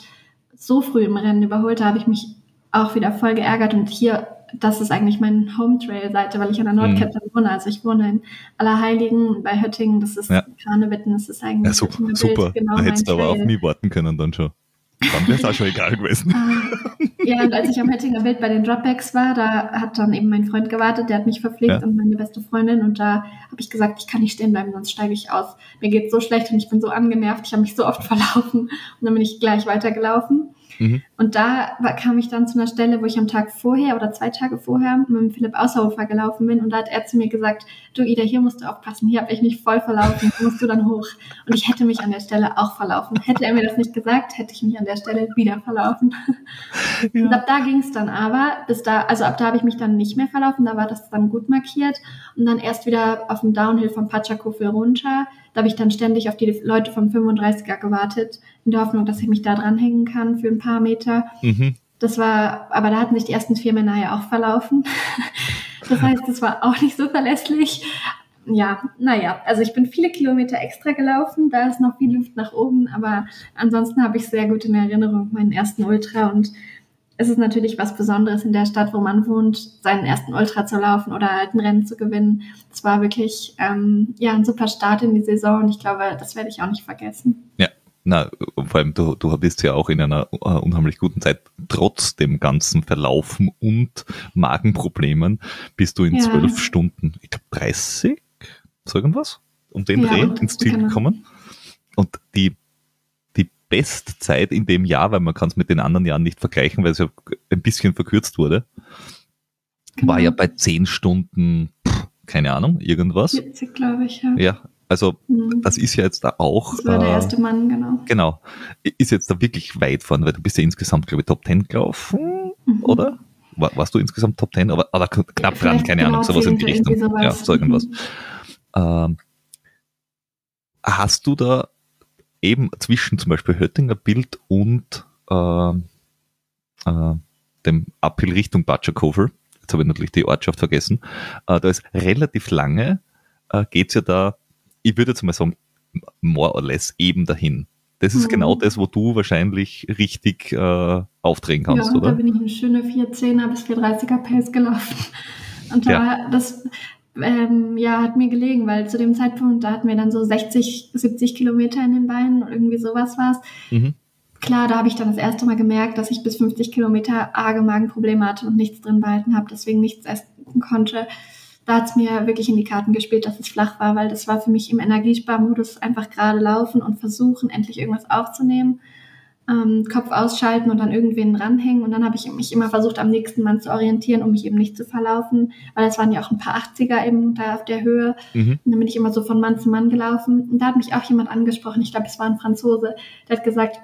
so früh im Rennen überholt, da habe ich mich auch wieder voll geärgert. Und hier das ist eigentlich meine Home-Trail-Seite, weil ich an der Nordkette mhm. wohne. Also ich wohne in Allerheiligen bei Höttingen, das ist ja. Kranewitten, das ist eigentlich ja, super. super. Genau da hättest du aber auf mich warten können dann schon. Dann wäre es auch schon egal gewesen. Ah. ja, und als ich am Höttinger Wild bei den Dropbacks war, da hat dann eben mein Freund gewartet, der hat mich verpflegt ja. und meine beste Freundin und da habe ich gesagt, ich kann nicht stehen bleiben, sonst steige ich aus. Mir geht so schlecht und ich bin so angenervt, ich habe mich so oft verlaufen und dann bin ich gleich weitergelaufen. Mhm. Und da war, kam ich dann zu einer Stelle, wo ich am Tag vorher oder zwei Tage vorher mit dem Philipp Außerhofer gelaufen bin und da hat er zu mir gesagt, du Ida, hier musst du aufpassen, hier habe ich mich voll verlaufen, musst du dann hoch. Und ich hätte mich an der Stelle auch verlaufen. Hätte er mir das nicht gesagt, hätte ich mich an der Stelle wieder verlaufen. Ja. Und ab da ging es dann aber, bis da, also ab da habe ich mich dann nicht mehr verlaufen, da war das dann gut markiert und dann erst wieder auf dem Downhill von Pachakofel runter da habe ich dann ständig auf die Leute vom 35er gewartet, in der Hoffnung, dass ich mich da dranhängen kann für ein paar Meter. Mhm. Das war, aber da hatten sich die ersten vier Männer ja auch verlaufen. Das heißt, das war auch nicht so verlässlich. Ja, naja, also ich bin viele Kilometer extra gelaufen, da ist noch viel Luft nach oben, aber ansonsten habe ich sehr gut in Erinnerung meinen ersten Ultra und es ist natürlich was Besonderes in der Stadt, wo man wohnt, seinen ersten Ultra zu laufen oder halt ein Rennen zu gewinnen. Es war wirklich ähm, ja ein super Start in die Saison und ich glaube, das werde ich auch nicht vergessen. Ja, na, vor allem du, du bist ja auch in einer uh, unheimlich guten Zeit, trotz dem ganzen Verlaufen und Magenproblemen, bist du in zwölf ja. Stunden, ich glaube 30, so irgendwas, um den ja, Dreh ins Ziel genau. gekommen. Und die Bestzeit in dem Jahr, weil man kann es mit den anderen Jahren nicht vergleichen, weil es ja ein bisschen verkürzt wurde, genau. war ja bei 10 Stunden, pff, keine Ahnung, irgendwas. 40, glaube ich, ja. Ja, also mhm. das ist ja jetzt da auch. Das war der äh, erste Mann, genau. Genau. Ist jetzt da wirklich weit vorne, weil du bist ja insgesamt, glaube ich, Top 10 gelaufen, mhm. oder? War, warst du insgesamt Top 10? Aber, aber knapp ja, dran, keine genau Ahnung, sowas in die Richtung. Sowas. Ja, so irgendwas. Mhm. Ähm, hast du da eben zwischen zum Beispiel Höttinger Bild und äh, äh, dem Uphill Richtung Batschakofel, jetzt habe ich natürlich die Ortschaft vergessen, äh, da ist relativ lange, äh, geht es ja da, ich würde jetzt mal sagen, more or less eben dahin. Das ist genau mhm. genau das, wo du wahrscheinlich richtig äh, aufdrehen kannst, ja, oder? da bin ich eine schöne 410er bis 430er Pace gelaufen. Und da, ja. das, ähm, ja, hat mir gelegen, weil zu dem Zeitpunkt, da hatten wir dann so 60, 70 Kilometer in den Beinen, irgendwie sowas war es. Mhm. Klar, da habe ich dann das erste Mal gemerkt, dass ich bis 50 Kilometer arge Magenprobleme hatte und nichts drin behalten habe, deswegen nichts essen konnte. Da hat es mir wirklich in die Karten gespielt, dass es flach war, weil das war für mich im Energiesparmodus einfach gerade laufen und versuchen, endlich irgendwas aufzunehmen ähm, Kopf ausschalten und dann irgendwen ranhängen. Und dann habe ich mich immer versucht, am nächsten Mann zu orientieren, um mich eben nicht zu verlaufen, weil es waren ja auch ein paar 80er eben da auf der Höhe. Mhm. Und dann bin ich immer so von Mann zu Mann gelaufen. Und da hat mich auch jemand angesprochen, ich glaube, es war ein Franzose, der hat gesagt,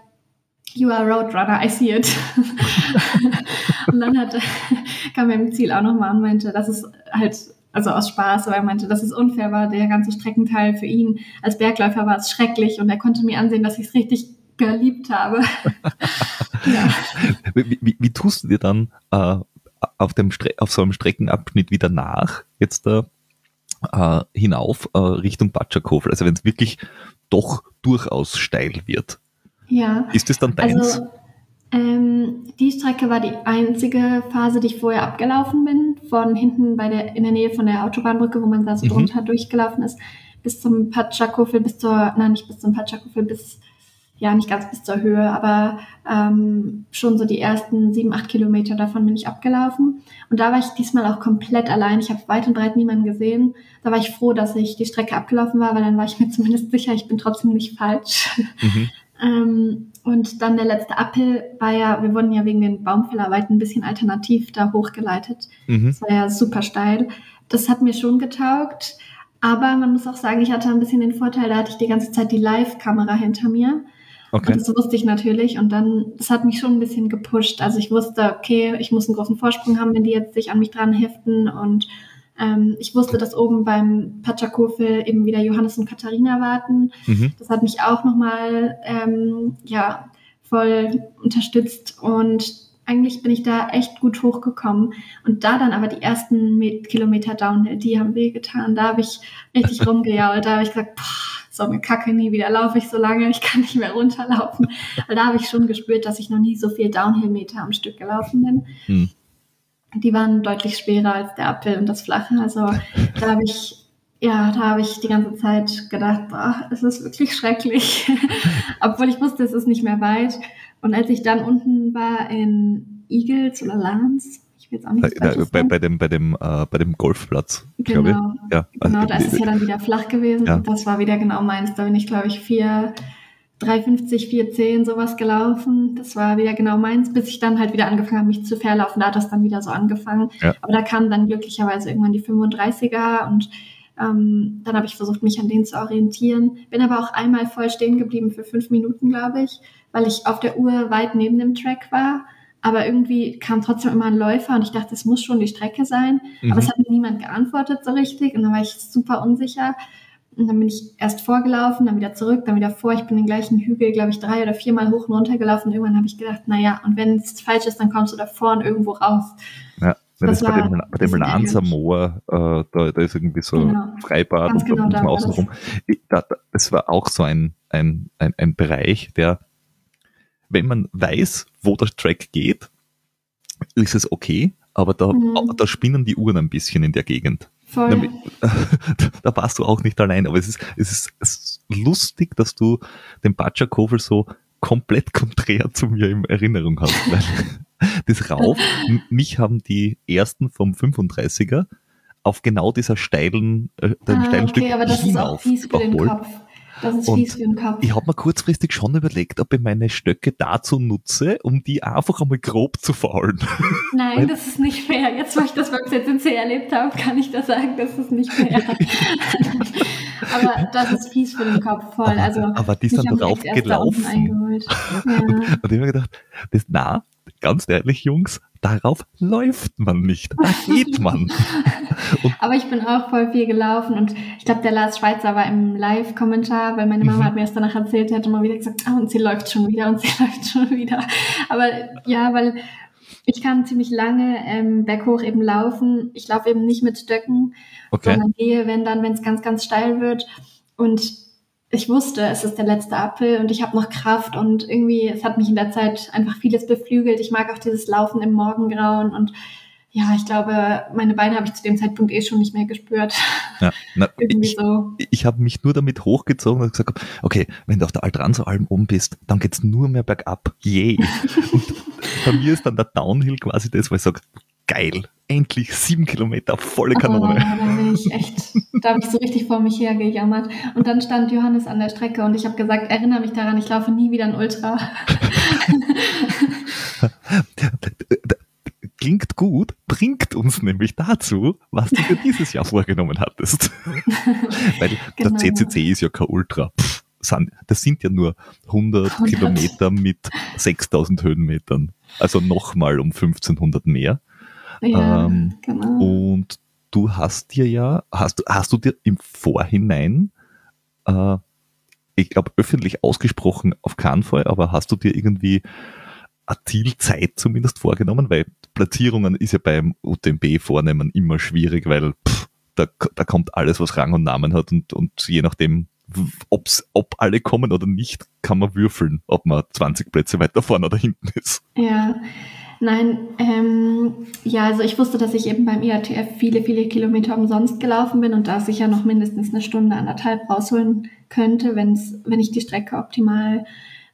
You are a Roadrunner, I see it. und dann hat, kam er im Ziel auch nochmal und meinte, dass es halt also aus Spaß, aber er meinte, dass es unfair war, der ganze Streckenteil für ihn. Als Bergläufer war es schrecklich und er konnte mir ansehen, dass ich es richtig geliebt habe. ja. wie, wie, wie, tust du dir dann äh, auf, dem auf so einem Streckenabschnitt wieder nach, jetzt da äh, hinauf äh, Richtung Batschakofel? Also wenn es wirklich doch durchaus steil wird. Ja. Ist das dann deins? Also, ähm, die Strecke war die einzige Phase, die ich vorher abgelaufen bin, von hinten bei der, in der Nähe von der Autobahnbrücke, wo man da so mhm. drunter durchgelaufen ist, bis zum Patschakofel, bis zur, nein, nicht bis zum Patschakofel, bis ja nicht ganz bis zur Höhe, aber ähm, schon so die ersten sieben, acht Kilometer davon bin ich abgelaufen. Und da war ich diesmal auch komplett allein. Ich habe weit und breit niemanden gesehen. Da war ich froh, dass ich die Strecke abgelaufen war, weil dann war ich mir zumindest sicher, ich bin trotzdem nicht falsch. Mhm. ähm, und dann der letzte Appel war ja, wir wurden ja wegen den Baumfällerarbeiten ein bisschen alternativ da hochgeleitet. Mhm. Das war ja super steil. Das hat mir schon getaugt. Aber man muss auch sagen, ich hatte ein bisschen den Vorteil, da hatte ich die ganze Zeit die Live-Kamera hinter mir. Okay. Und das wusste ich natürlich. Und dann, das hat mich schon ein bisschen gepusht. Also ich wusste, okay, ich muss einen großen Vorsprung haben, wenn die jetzt sich an mich dran heften. Und ähm, ich wusste, dass oben beim Pachakofel eben wieder Johannes und Katharina warten. Mhm. Das hat mich auch nochmal, ähm, ja, voll unterstützt. Und eigentlich bin ich da echt gut hochgekommen. Und da dann aber die ersten Kilometer Downhill, die haben wehgetan. Da habe ich richtig rumgejault. Da habe ich gesagt, boah, so eine Kacke, nie wieder laufe ich so lange, ich kann nicht mehr runterlaufen. Weil da habe ich schon gespürt, dass ich noch nie so viel Downhill-Meter am Stück gelaufen bin. Hm. Die waren deutlich schwerer als der Apfel und das Flache. Also da habe ich ja, da habe ich die ganze Zeit gedacht, boah, es ist wirklich schrecklich. Obwohl ich wusste, es ist nicht mehr weit. Und als ich dann unten war in Eagles oder Lance, jetzt auch nicht bei, bei, bei, dem, bei, dem, äh, bei dem Golfplatz, genau. glaube ich. Ja, also genau, da ist es ja dann wieder flach gewesen ja. und das war wieder genau meins. Da bin ich, glaube ich, 4, 350, 410 sowas gelaufen. Das war wieder genau meins, bis ich dann halt wieder angefangen habe, mich zu verlaufen. Da hat das dann wieder so angefangen. Ja. Aber da kamen dann glücklicherweise irgendwann die 35er und ähm, dann habe ich versucht, mich an denen zu orientieren. Bin aber auch einmal voll stehen geblieben für fünf Minuten, glaube ich, weil ich auf der Uhr weit neben dem Track war aber irgendwie kam trotzdem immer ein Läufer und ich dachte, es muss schon die Strecke sein. Mhm. Aber es hat mir niemand geantwortet so richtig und dann war ich super unsicher. Und dann bin ich erst vorgelaufen, dann wieder zurück, dann wieder vor. Ich bin den gleichen Hügel, glaube ich, drei oder viermal hoch und runter gelaufen. Und irgendwann habe ich gedacht, naja, und wenn es falsch ist, dann kommst du da vorne irgendwo raus. Ja, das, das bei dem, bei dem Lanzer Moor, äh, da, da ist irgendwie so genau. Freibad Ganz und genau da man außen rum. Das. das war auch so ein, ein, ein, ein Bereich, der wenn man weiß, wo der Track geht, ist es okay, aber da, mhm. da spinnen die Uhren ein bisschen in der Gegend. Voll. Da warst du auch nicht allein, aber es ist, es ist, es ist lustig, dass du den Batschakofel so komplett konträr zu mir in Erinnerung hast. Weil das Rauf, mich haben die ersten vom 35er auf genau dieser steilen, äh, ah, steilen okay, Stück aber das hinauf ist auch fies überholt. Kopf. Das ist fies für den Kopf. Ich habe mir kurzfristig schon überlegt, ob ich meine Stöcke dazu nutze, um die einfach einmal grob zu faulen. Nein, das ist nicht fair. Jetzt, wo ich das beim ZNC erlebt habe, kann ich da sagen, das ist nicht fair. aber das ist fies für den Kopf voll. Also, aber die sind drauf gelaufen. Ja. Und, und ich habe mir gedacht, das, na, ganz ehrlich, Jungs, darauf läuft man nicht. Da geht man. Aber ich bin auch voll viel gelaufen und ich glaube, der Lars Schweizer war im Live-Kommentar, weil meine Mama mhm. hat mir das danach erzählt, er hat immer wieder gesagt, ah, und sie läuft schon wieder und sie läuft schon wieder. Aber ja, weil ich kann ziemlich lange ähm, berghoch eben laufen. Ich laufe eben nicht mit Stöcken, okay. sondern gehe, wenn dann, wenn es ganz, ganz steil wird. Und ich wusste, es ist der letzte Apfel und ich habe noch Kraft und irgendwie, es hat mich in der Zeit einfach vieles beflügelt. Ich mag auch dieses Laufen im Morgengrauen und ja, ich glaube, meine Beine habe ich zu dem Zeitpunkt eh schon nicht mehr gespürt. Ja, na, ich, so. ich habe mich nur damit hochgezogen und gesagt, okay, wenn du auf der Altranzo-Alm oben bist, dann geht's nur mehr bergab. Yay. und bei mir ist dann der Downhill quasi das, wo ich sage, geil, endlich sieben Kilometer, volle Kanone. Oh, da bin ich echt, da habe ich so richtig vor mich hergejammert. Und dann stand Johannes an der Strecke und ich habe gesagt, erinnere mich daran, ich laufe nie wieder ein Ultra. Klingt gut, bringt uns nämlich dazu, was du für dieses Jahr vorgenommen hattest. Weil genau. der CCC ist ja kein Ultra. Pff, das sind ja nur 100, 100. Kilometer mit 6000 Höhenmetern. Also nochmal um 1500 mehr. Ja, ähm, genau. Und du hast dir ja, hast, hast du dir im Vorhinein, äh, ich glaube, öffentlich ausgesprochen auf keinen Fall, aber hast du dir irgendwie eine Zielzeit zumindest vorgenommen? Weil Platzierungen ist ja beim UTMB vornehmen immer schwierig, weil pff, da, da kommt alles, was Rang und Namen hat und, und je nachdem, ob's, ob alle kommen oder nicht, kann man würfeln, ob man 20 Plätze weiter vorne oder hinten ist. Ja, nein, ähm, ja, also ich wusste, dass ich eben beim IATF viele, viele Kilometer umsonst gelaufen bin und da sicher noch mindestens eine Stunde, anderthalb rausholen könnte, wenn's, wenn ich die Strecke optimal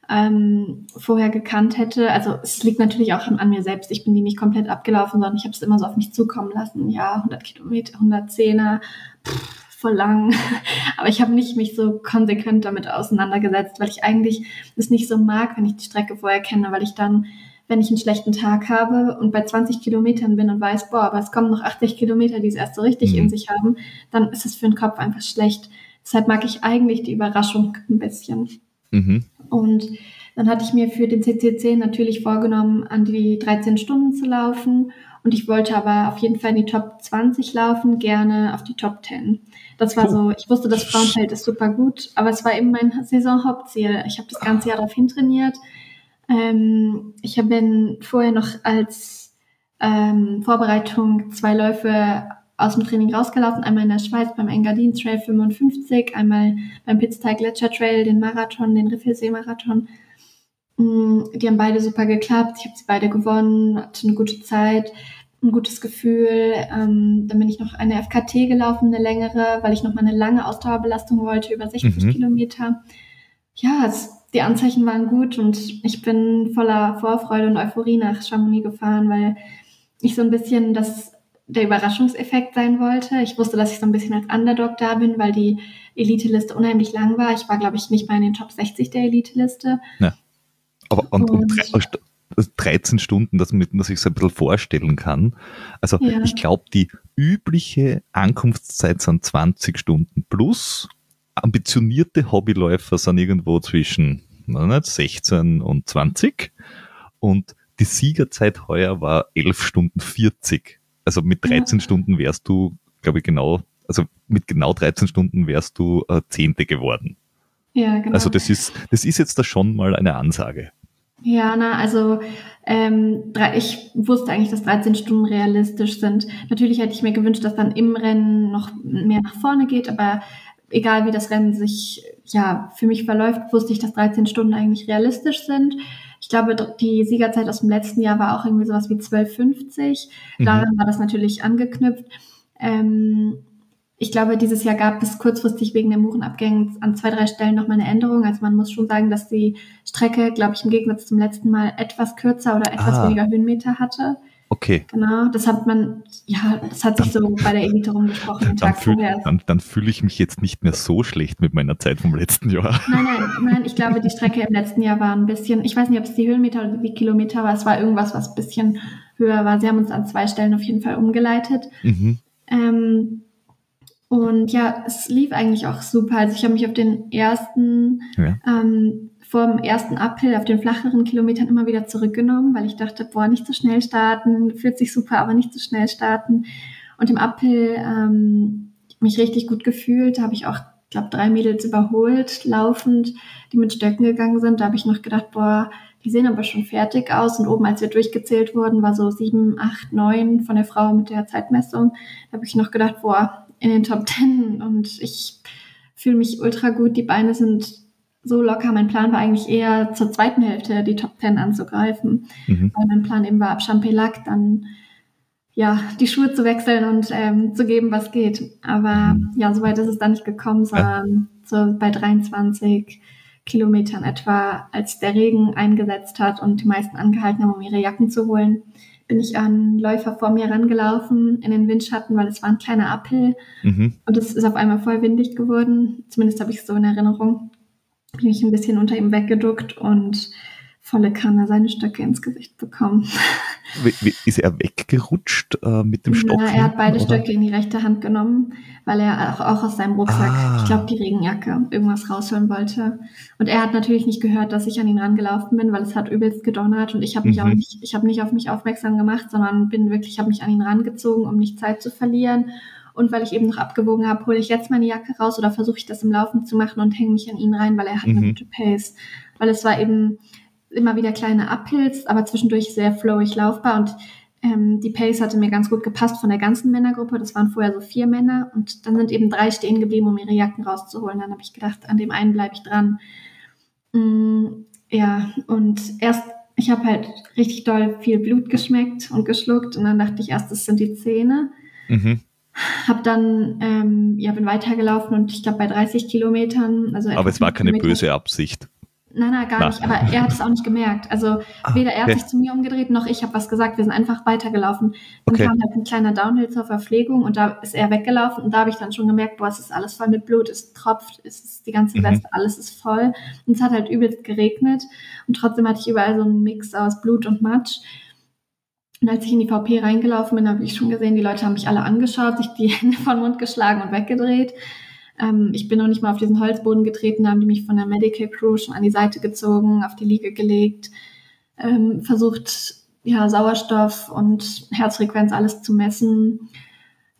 ähm, vorher gekannt hätte. Also es liegt natürlich auch an, an, mir selbst. Ich bin die nicht komplett abgelaufen, sondern ich habe es immer so auf mich zukommen lassen. Ja, 100 Kilometer, 110er, pff, voll lang. Aber ich habe nicht mich so konsequent damit auseinandergesetzt, weil ich eigentlich es nicht so mag, wenn ich die Strecke vorher kenne, weil ich dann wenn ich einen schlechten Tag habe und bei 20 Kilometern bin und weiß, boah, aber es kommen noch 80 Kilometer, die es erst so richtig mhm. in sich haben, dann ist es für den Kopf einfach schlecht. Deshalb mag ich eigentlich die Überraschung ein bisschen. Mhm. Und dann hatte ich mir für den CCC natürlich vorgenommen, an die 13 Stunden zu laufen. Und ich wollte aber auf jeden Fall in die Top 20 laufen, gerne auf die Top 10. Das war so, ich wusste, das Frauenfeld ist super gut, aber es war eben mein Saisonhauptziel. Ich habe das ganze Jahr darauf hintrainiert. Ähm, ich habe vorher noch als ähm, Vorbereitung zwei Läufe aus dem Training rausgelaufen, einmal in der Schweiz beim Engadin Trail 55, einmal beim Pitztal Gletscher Trail, den Marathon, den Riffelsee Marathon. Mm, die haben beide super geklappt. Ich habe sie beide gewonnen, hatte eine gute Zeit, ein gutes Gefühl. Ähm, dann bin ich noch eine FKT gelaufen, eine längere, weil ich noch mal eine lange Ausdauerbelastung wollte, über 60 mhm. Kilometer. Ja, es, die Anzeichen waren gut und ich bin voller Vorfreude und Euphorie nach Chamonix gefahren, weil ich so ein bisschen das der Überraschungseffekt sein wollte. Ich wusste, dass ich so ein bisschen als Underdog da bin, weil die Elite-Liste unheimlich lang war. Ich war, glaube ich, nicht mal in den Top 60 der Elite-Liste. Ja. Aber und, und, und 13 Stunden, dass man sich so ein bisschen vorstellen kann. Also ja. ich glaube, die übliche Ankunftszeit sind 20 Stunden plus. Ambitionierte Hobbyläufer sind irgendwo zwischen nicht, 16 und 20. Und die Siegerzeit heuer war 11 Stunden 40. Also mit 13 ja. Stunden wärst du, glaube ich, genau, also mit genau 13 Stunden wärst du äh, Zehnte geworden. Ja, genau. Also das ist, das ist jetzt da schon mal eine Ansage. Ja, na, also ähm, ich wusste eigentlich, dass 13 Stunden realistisch sind. Natürlich hätte ich mir gewünscht, dass dann im Rennen noch mehr nach vorne geht, aber egal wie das Rennen sich ja für mich verläuft, wusste ich, dass 13 Stunden eigentlich realistisch sind. Ich glaube, die Siegerzeit aus dem letzten Jahr war auch irgendwie sowas wie 12,50. Mhm. Daran war das natürlich angeknüpft. Ähm, ich glaube, dieses Jahr gab es kurzfristig wegen der Murenabgängen an zwei, drei Stellen nochmal eine Änderung. Also man muss schon sagen, dass die Strecke, glaube ich, im Gegensatz zum letzten Mal etwas kürzer oder etwas ah. weniger Höhenmeter hatte. Okay. Genau, das hat man, ja, das hat sich so bei der Elite rumgesprochen. Dann fühle dann, fühl ich mich jetzt nicht mehr so schlecht mit meiner Zeit vom letzten Jahr. Nein, nein, nein, ich glaube, die Strecke im letzten Jahr war ein bisschen, ich weiß nicht, ob es die Höhenmeter oder die Kilometer war, es war irgendwas, was ein bisschen höher war. Sie haben uns an zwei Stellen auf jeden Fall umgeleitet. Mhm. Ähm, und ja, es lief eigentlich auch super. Also ich habe mich auf den ersten ja. ähm, vor dem ersten Uphill auf den flacheren Kilometern immer wieder zurückgenommen, weil ich dachte, boah, nicht so schnell starten, fühlt sich super, aber nicht so schnell starten. Und im Uphill ähm, mich richtig gut gefühlt, da habe ich auch, glaube drei Mädels überholt, laufend, die mit Stöcken gegangen sind. Da habe ich noch gedacht, boah, die sehen aber schon fertig aus. Und oben, als wir durchgezählt wurden, war so sieben, acht, neun von der Frau mit der Zeitmessung. Da habe ich noch gedacht, boah, in den Top Ten. Und ich fühle mich ultra gut. Die Beine sind so locker. Mein Plan war eigentlich eher zur zweiten Hälfte die Top Ten anzugreifen, mhm. weil mein Plan eben war, ab Champelac dann ja die Schuhe zu wechseln und ähm, zu geben, was geht. Aber mhm. ja, soweit ist es dann nicht gekommen, sondern ja. so bei 23 Kilometern etwa, als der Regen eingesetzt hat und die meisten angehalten haben, um ihre Jacken zu holen, bin ich an Läufer vor mir rangelaufen in den Windschatten, weil es war ein kleiner Uphill mhm. und es ist auf einmal voll windig geworden. Zumindest habe ich es so in Erinnerung bin ich ein bisschen unter ihm weggeduckt und volle Kanne seine Stöcke ins Gesicht bekommen. Ist er weggerutscht äh, mit dem Stock? Ja, er hat beide oder? Stöcke in die rechte Hand genommen, weil er auch, auch aus seinem Rucksack, ah. ich glaube, die Regenjacke, irgendwas rausholen wollte. Und er hat natürlich nicht gehört, dass ich an ihn rangelaufen bin, weil es hat übelst gedonnert und ich habe mich mhm. auch nicht, ich habe nicht auf mich aufmerksam gemacht, sondern bin wirklich, habe mich an ihn rangezogen, um nicht Zeit zu verlieren. Und weil ich eben noch abgewogen habe, hole ich jetzt meine Jacke raus oder versuche ich das im Laufen zu machen und hänge mich an ihn rein, weil er hat mhm. eine gute Pace. Weil es war eben immer wieder kleine Uphills, aber zwischendurch sehr flowig laufbar und ähm, die Pace hatte mir ganz gut gepasst von der ganzen Männergruppe. Das waren vorher so vier Männer und dann sind eben drei stehen geblieben, um ihre Jacken rauszuholen. Dann habe ich gedacht, an dem einen bleibe ich dran. Mm, ja, und erst, ich habe halt richtig doll viel Blut geschmeckt und geschluckt und dann dachte ich erst, das sind die Zähne. Mhm. Hab dann, ähm, ja, bin weitergelaufen und ich glaube bei 30 Kilometern. Also Aber es war keine Kilometer, böse Absicht. Nein, nein, gar Na. nicht. Aber er hat es auch nicht gemerkt. Also ah, weder er hat sich zu mir umgedreht, noch ich habe was gesagt. Wir sind einfach weitergelaufen. Dann okay. kam halt ein kleiner Downhill zur Verpflegung und da ist er weggelaufen und da habe ich dann schon gemerkt, boah, es ist alles voll mit Blut, es tropft, es ist die ganze mhm. Weste, mhm. alles ist voll. Und es hat halt übelst geregnet und trotzdem hatte ich überall so einen Mix aus Blut und Matsch. Und als ich in die VP reingelaufen bin, habe ich schon gesehen, die Leute haben mich alle angeschaut, sich die Hände von Mund geschlagen und weggedreht. Ähm, ich bin noch nicht mal auf diesen Holzboden getreten, da haben die mich von der Medical Crew schon an die Seite gezogen, auf die Liege gelegt, ähm, versucht, ja, Sauerstoff und Herzfrequenz alles zu messen.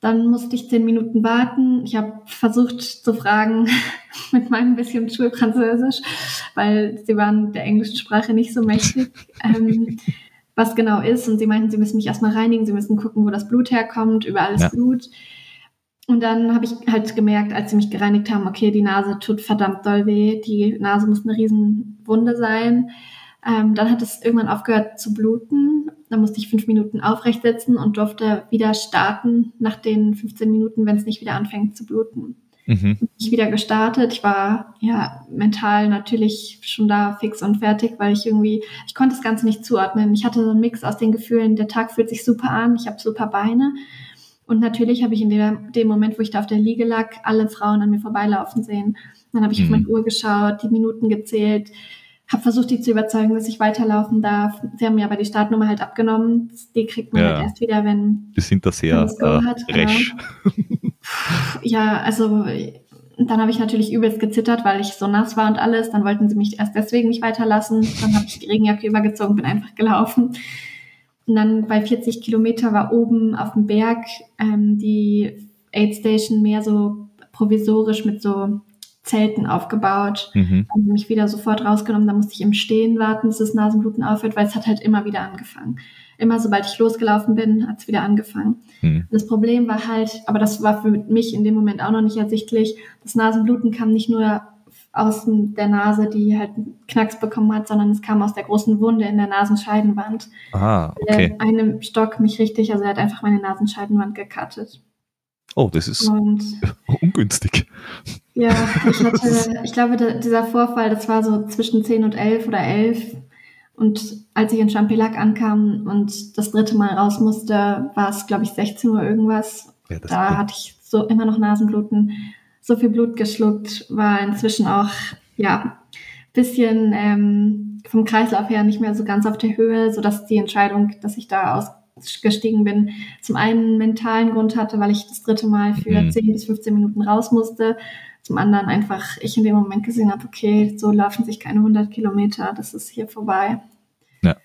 Dann musste ich zehn Minuten warten. Ich habe versucht zu fragen mit meinem bisschen Schulfranzösisch, weil sie waren der englischen Sprache nicht so mächtig, ähm, was genau ist. Und sie meinten, sie müssen mich erstmal reinigen, sie müssen gucken, wo das Blut herkommt, überall ist ja. Blut. Und dann habe ich halt gemerkt, als sie mich gereinigt haben, okay, die Nase tut verdammt doll weh, die Nase muss eine Riesenwunde sein. Ähm, dann hat es irgendwann aufgehört zu bluten. Dann musste ich fünf Minuten aufrecht sitzen und durfte wieder starten nach den 15 Minuten, wenn es nicht wieder anfängt zu bluten. Mhm. Ich wieder gestartet. Ich war ja mental natürlich schon da fix und fertig, weil ich irgendwie, ich konnte das Ganze nicht zuordnen. Ich hatte so einen Mix aus den Gefühlen, der Tag fühlt sich super an, ich habe super Beine und natürlich habe ich in dem, dem, Moment, wo ich da auf der Liege lag, alle Frauen an mir vorbeilaufen sehen. Dann habe ich mhm. auf meine Uhr geschaut, die Minuten gezählt, habe versucht, die zu überzeugen, dass ich weiterlaufen darf. Sie haben mir aber die Startnummer halt abgenommen. Die kriegt man ja. halt erst wieder, wenn. Die sind da sehr äh, hat, resch. ja, also dann habe ich natürlich übelst gezittert, weil ich so nass war und alles. Dann wollten sie mich erst deswegen nicht weiterlassen. Dann habe ich die Regenjacke übergezogen, bin einfach gelaufen. Und dann bei 40 Kilometer war oben auf dem Berg ähm, die Aid Station mehr so provisorisch mit so Zelten aufgebaut. Mhm. Haben mich wieder sofort rausgenommen. Da musste ich im Stehen warten, bis das Nasenbluten aufhört, weil es hat halt immer wieder angefangen. Immer sobald ich losgelaufen bin, hat es wieder angefangen. Mhm. Das Problem war halt, aber das war für mich in dem Moment auch noch nicht ersichtlich, das Nasenbluten kam nicht nur aus der Nase, die halt einen Knacks bekommen hat, sondern es kam aus der großen Wunde in der Nasenscheidenwand. Ah, okay. Der einem Stock mich richtig, also er hat einfach meine Nasenscheidenwand gekattet. Oh, das ist und, ungünstig. Ja, ich hatte, ich glaube, dieser Vorfall, das war so zwischen 10 und 11 oder 11. Und als ich in Champelac ankam und das dritte Mal raus musste, war es, glaube ich, 16 Uhr irgendwas. Ja, da hatte ich so immer noch Nasenbluten so viel Blut geschluckt, war inzwischen auch, ja, bisschen ähm, vom Kreislauf her nicht mehr so ganz auf der Höhe, sodass die Entscheidung, dass ich da ausgestiegen bin, zum einen mentalen Grund hatte, weil ich das dritte Mal für mhm. 10 bis 15 Minuten raus musste. Zum anderen einfach ich in dem Moment gesehen habe, okay, so laufen sich keine 100 Kilometer, das ist hier vorbei. Ja.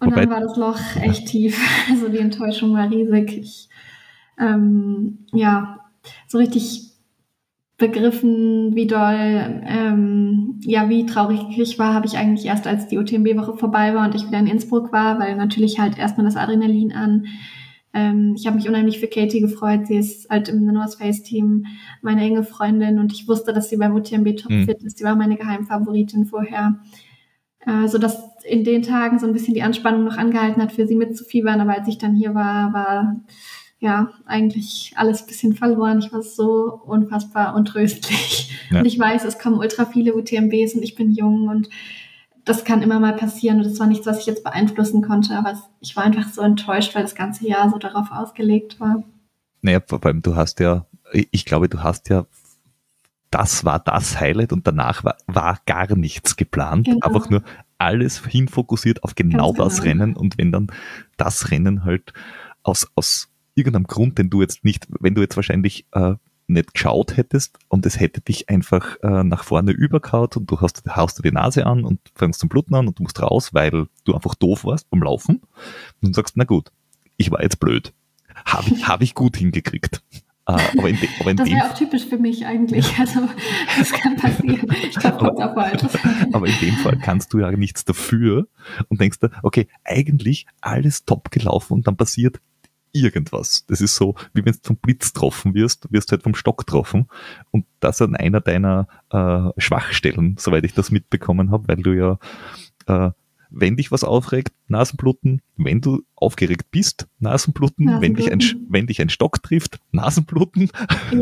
Und Wobei, dann war das Loch echt tief. Also die Enttäuschung war riesig. Ich, ähm, ja, so richtig begriffen, wie doll, ähm, ja, wie traurig ich war, habe ich eigentlich erst, als die UTMB-Woche vorbei war und ich wieder in Innsbruck war, weil natürlich halt erstmal das Adrenalin an. Ähm, ich habe mich unheimlich für Katie gefreut. Sie ist halt im North Face Team meine enge Freundin und ich wusste, dass sie beim UTMB topfit mhm. ist. Sie war meine Geheimfavoritin vorher. Äh, so dass in den Tagen so ein bisschen die Anspannung noch angehalten hat, für sie mitzufiebern. Aber als ich dann hier war, war ja, eigentlich alles ein bisschen verloren. Ich war so unfassbar untröstlich. Ja. Und ich weiß, es kommen ultra viele UTMBs und ich bin jung und das kann immer mal passieren und das war nichts, was ich jetzt beeinflussen konnte, aber ich war einfach so enttäuscht, weil das ganze Jahr so darauf ausgelegt war. Naja, vor allem du hast ja, ich glaube, du hast ja, das war das Highlight und danach war, war gar nichts geplant, genau. einfach nur alles hinfokussiert auf genau Ganz das genau. Rennen und wenn dann das Rennen halt aus, aus irgendeinem Grund, den du jetzt nicht, wenn du jetzt wahrscheinlich äh, nicht geschaut hättest und es hätte dich einfach äh, nach vorne überkaut und du hast, haust dir die Nase an und fängst zum Bluten an und du musst raus, weil du einfach doof warst beim Laufen und sagst, na gut, ich war jetzt blöd. Habe ich, hab ich gut hingekriegt. Äh, aber in, de, aber in Das dem wäre auch typisch für mich eigentlich. Also, das kann passieren. Ich glaube, kurz auf heute. Aber in dem Fall kannst du ja nichts dafür und denkst dir, okay, eigentlich alles top gelaufen und dann passiert irgendwas. Das ist so, wie wenn du vom Blitz getroffen wirst, wirst du halt vom Stock getroffen. Und das an einer deiner äh, Schwachstellen, soweit ich das mitbekommen habe, weil du ja, äh, wenn dich was aufregt, Nasenbluten, wenn du aufgeregt bist, Nasenbluten, Wenn, dich ein, Nasenbluten. wenn dich ein Stock trifft, Nasenbluten.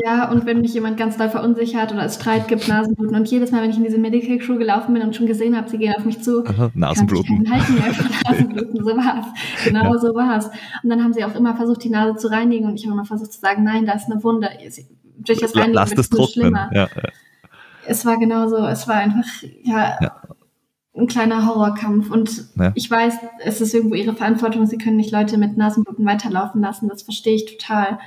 Ja, und wenn mich jemand ganz doll verunsichert oder es Streit gibt, Nasenbluten. Und jedes Mal, wenn ich in diese Medical Crew gelaufen bin und schon gesehen habe, sie gehen auf mich zu, Aha, Nasenbluten. Kann ich Halten mehr für Nasenbluten, so war's. Genau Ja. so war's. Und dann haben sie auch immer versucht, die Nase zu reinigen und ich habe immer versucht zu sagen, nein, da ist eine Wunde. Durch das Reinigen Lass wird es trocknen. schlimmer. Ja. Es war genauso, es war einfach, ja, Ja. Ein kleiner Horrorkampf. Und Ja. ich weiß, es ist irgendwo ihre Verantwortung, sie können nicht Leute mit Nasenbluten weiterlaufen lassen, das verstehe ich total.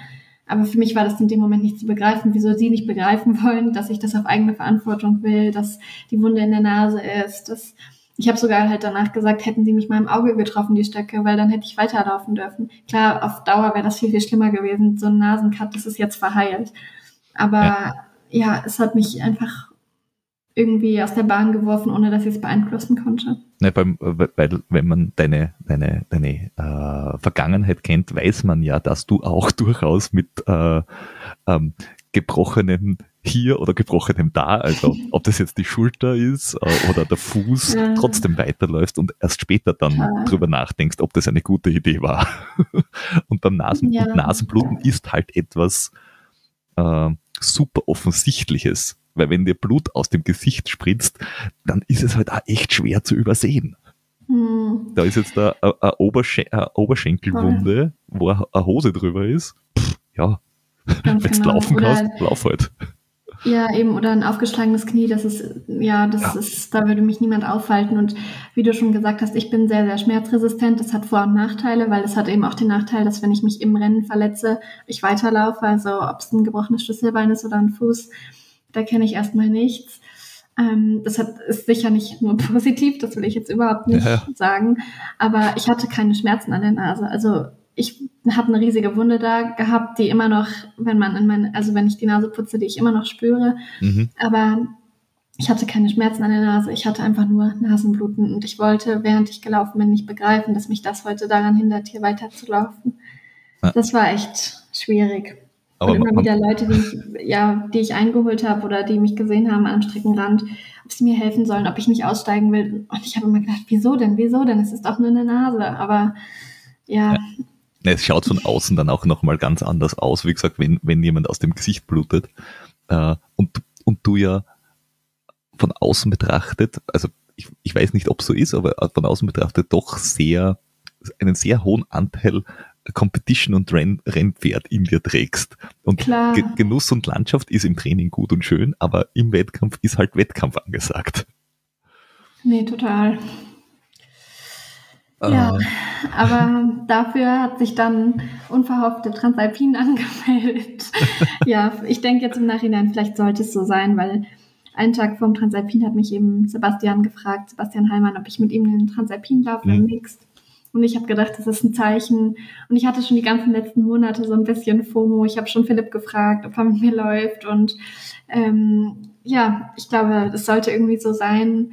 Aber für mich war das in dem Moment nicht zu begreifen, wieso sie nicht begreifen wollen, dass ich das auf eigene Verantwortung will, dass die Wunde in der Nase ist. Dass ich habe sogar halt danach gesagt, hätten sie mich mal im Auge getroffen, die Stöcke, weil dann hätte ich weiterlaufen dürfen. Klar, auf Dauer wäre das viel, viel schlimmer gewesen. So ein Nasencut, das ist jetzt verheilt. Aber Ja. ja, es hat mich einfach irgendwie aus der Bahn geworfen, ohne dass ich es beeinflussen konnte. Ne, beim, weil, weil wenn man deine, deine, deine äh, Vergangenheit kennt, weiß man ja, dass du auch durchaus mit äh, ähm, gebrochenem hier oder gebrochenem da, also ob das jetzt die Schulter ist äh, oder der Fuß, Ja. trotzdem weiterläufst und erst später dann Total. drüber nachdenkst, ob das eine gute Idee war. und beim Nasen Ja. und Nasenbluten ist halt etwas äh, super offensichtliches, weil wenn dir Blut aus dem Gesicht spritzt, dann ist es halt auch echt schwer zu übersehen. Hm. Da ist jetzt da eine, Oberschen Oberschenkelwunde, wo eine Hose drüber ist. Pff, ja, wenn du genau. laufen Oder- kannst, lauf halt. Ja, eben, oder ein aufgeschlagenes Knie, das ist, ja, das Ja. ist, da würde mich niemand aufhalten. Und wie du schon gesagt hast, ich bin sehr, sehr schmerzresistent. Das hat Vor- und Nachteile, weil es hat eben auch den Nachteil, dass wenn ich mich im Rennen verletze, ich weiterlaufe. Also ob es ein gebrochenes Schlüsselbein ist oder ein Fuß, da kenne ich erstmal nichts. Ähm, das hat, ist sicher nicht nur positiv, das will ich jetzt überhaupt nicht Ja. sagen. Aber ich hatte keine Schmerzen an der Nase. Also ich habe eine riesige Wunde da gehabt, die immer noch, wenn man in meine, also wenn ich die Nase putze, die ich immer noch spüre. Mhm. Aber ich hatte keine Schmerzen an der Nase. Ich hatte einfach nur Nasenbluten und ich wollte, während ich gelaufen bin, nicht begreifen, dass mich das heute daran hindert, hier weiterzulaufen. Ja. Das war echt schwierig. Aber und immer wieder Leute, die ich, ja, die ich eingeholt habe oder die mich gesehen haben am Streckenrand, ob sie mir helfen sollen, ob ich nicht aussteigen will. Und ich habe immer gedacht, wieso denn, wieso denn? Es ist doch nur eine Nase. Aber ja, ne, es schaut von außen dann auch nochmal ganz anders aus. Wie gesagt, wenn, wenn jemand aus dem Gesicht blutet äh, und, und du ja von außen betrachtet, also ich, ich weiß nicht, ob es so ist, aber von außen betrachtet doch sehr, einen sehr hohen Anteil Competition und Renn, Rennpferd in dir trägst. Und Klar. Ge Genuss und Landschaft ist im Training gut und schön, aber im Wettkampf ist halt Wettkampf angesagt. nee, total. Ja, aber dafür hat sich dann unverhofft der Transalpin angemeldet. ja, ich denke jetzt im Nachhinein, vielleicht sollte es so sein, weil einen Tag vorm Transalpin hat mich eben Sebastian gefragt, Sebastian Heilmann, ob ich mit ihm den Transalpin laufe im Mhm. Mixed. Und ich habe gedacht, das ist ein Zeichen. Und ich hatte schon die ganzen letzten Monate so ein bisschen FOMO. Ich habe schon Philipp gefragt, ob er mit mir läuft. Und ähm, ja, ich glaube, es sollte irgendwie so sein.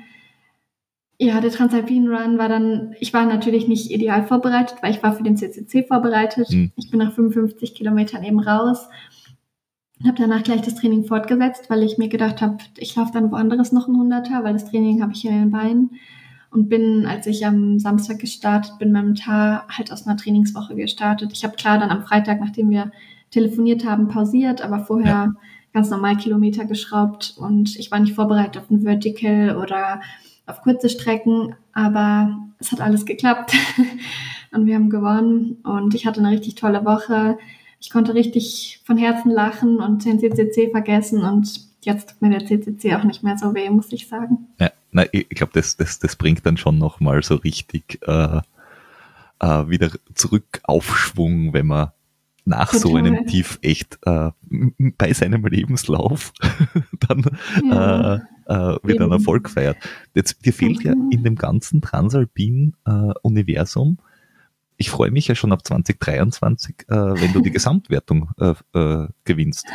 Ja, der Transalpine Run war dann, ich war natürlich nicht ideal vorbereitet, weil ich war für den CCC vorbereitet. Mhm. Ich bin nach 55 Kilometern eben raus und habe danach gleich das Training fortgesetzt, weil ich mir gedacht habe, ich laufe dann woanders noch ein Hunderter, weil das Training habe ich in den Beinen und bin, als ich am Samstag gestartet bin, beim Tar halt aus einer Trainingswoche gestartet. Ich habe klar dann am Freitag, nachdem wir telefoniert haben, pausiert, aber vorher Ja. ganz normal Kilometer geschraubt und ich war nicht vorbereitet auf ein Vertical oder auf kurze Strecken, aber es hat alles geklappt und wir haben gewonnen und ich hatte eine richtig tolle Woche. Ich konnte richtig von Herzen lachen und den CCC vergessen und jetzt tut mir der CCC auch nicht mehr so weh, muss ich sagen. Ja, nein, ich glaube, das, das, das bringt dann schon nochmal so richtig äh, äh, wieder zurück Aufschwung, wenn man nach Total. so einem Tief echt äh, bei seinem Lebenslauf dann ja. äh, äh, wieder einen Erfolg feiert. Jetzt, dir fehlt ja in dem ganzen Transalpin-Universum äh, ich freue mich ja schon auf 2023, äh, wenn du die Gesamtwertung äh, äh, gewinnst.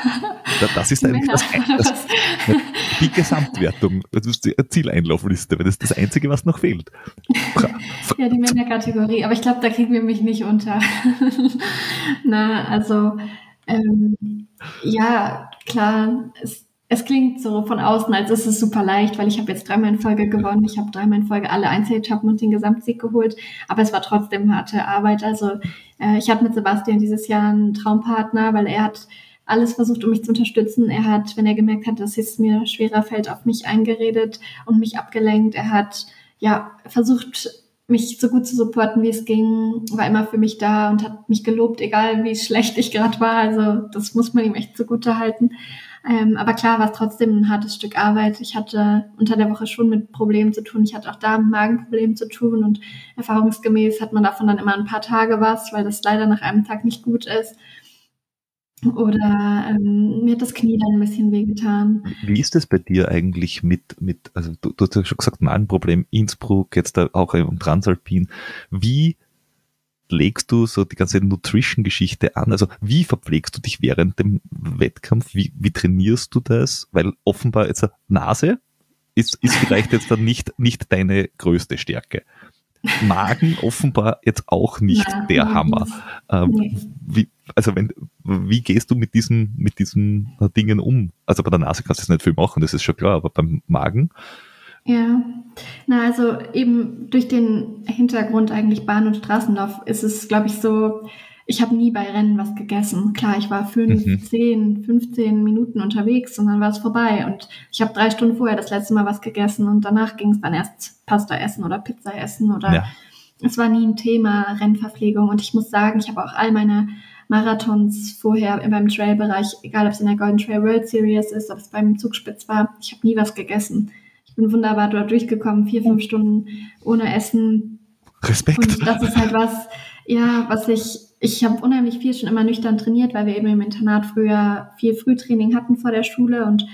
Das ist eigentlich das, das, die Gesamtwertung, das ist die Zieleinlaufliste, weil das ist das Einzige, was noch fehlt. Ja, die Männerkategorie, aber ich glaube, da kriegen wir mich nicht unter. Na, also ähm, ja, klar, es es klingt so von außen, als ist es super leicht, weil ich habe jetzt dreimal in Folge gewonnen. Ich habe dreimal in Folge alle Einzeletappen und den Gesamtsieg geholt. Aber es war trotzdem harte Arbeit. Also äh, ich hatte mit Sebastian dieses Jahr einen Traumpartner, weil er hat alles versucht, um mich zu unterstützen. Er hat, wenn er gemerkt hat, dass es mir schwerer fällt, auf mich eingeredet und mich abgelenkt. Er hat ja versucht, mich so gut zu supporten, wie es ging, war immer für mich da und hat mich gelobt, egal wie schlecht ich gerade war. Also das muss man ihm echt zugute halten. Ähm, aber klar war es trotzdem ein hartes Stück Arbeit. Ich hatte unter der Woche schon mit Problemen zu tun. Ich hatte auch da Magenproblemen zu tun und erfahrungsgemäß hat man davon dann immer ein paar Tage was, weil das leider nach einem Tag nicht gut ist. Oder ähm, mir hat das Knie dann ein bisschen wehgetan. Wie ist es bei dir eigentlich mit, mit also du, du hast ja schon gesagt, Magenproblem, Innsbruck, jetzt auch im Transalpin. Wie legst du so die ganze Nutrition-Geschichte an? Also wie verpflegst du dich während dem Wettkampf? Wie, wie trainierst du das? Weil offenbar jetzt eine Nase ist, ist vielleicht jetzt dann nicht, nicht deine größte Stärke. Magen offenbar jetzt auch nicht ja, der Hammer. Ähm, nee. wie, also wenn, wie gehst du mit diesen, mit diesen Dingen um? Also bei der Nase kannst du jetzt nicht viel machen, das ist schon klar, aber beim Magen, ja, na also eben durch den Hintergrund eigentlich Bahn- und Straßenlauf ist es, glaube ich, so, ich habe nie bei Rennen was gegessen. Klar, ich war fünf, mhm. zehn, 15 Minuten unterwegs und dann war es vorbei. Und ich habe drei Stunden vorher das letzte Mal was gegessen und danach ging es dann erst Pasta essen oder Pizza essen oder ja. es war nie ein Thema Rennverpflegung. Und ich muss sagen, ich habe auch all meine Marathons vorher beim Trailbereich, egal ob es in der Golden Trail World Series ist, ob es beim Zugspitz war, ich habe nie was gegessen bin wunderbar dort durchgekommen, vier, fünf Stunden ohne Essen. Respekt. Und das ist halt was, ja, was ich, ich habe unheimlich viel schon immer nüchtern trainiert, weil wir eben im Internat früher viel Frühtraining hatten vor der Schule und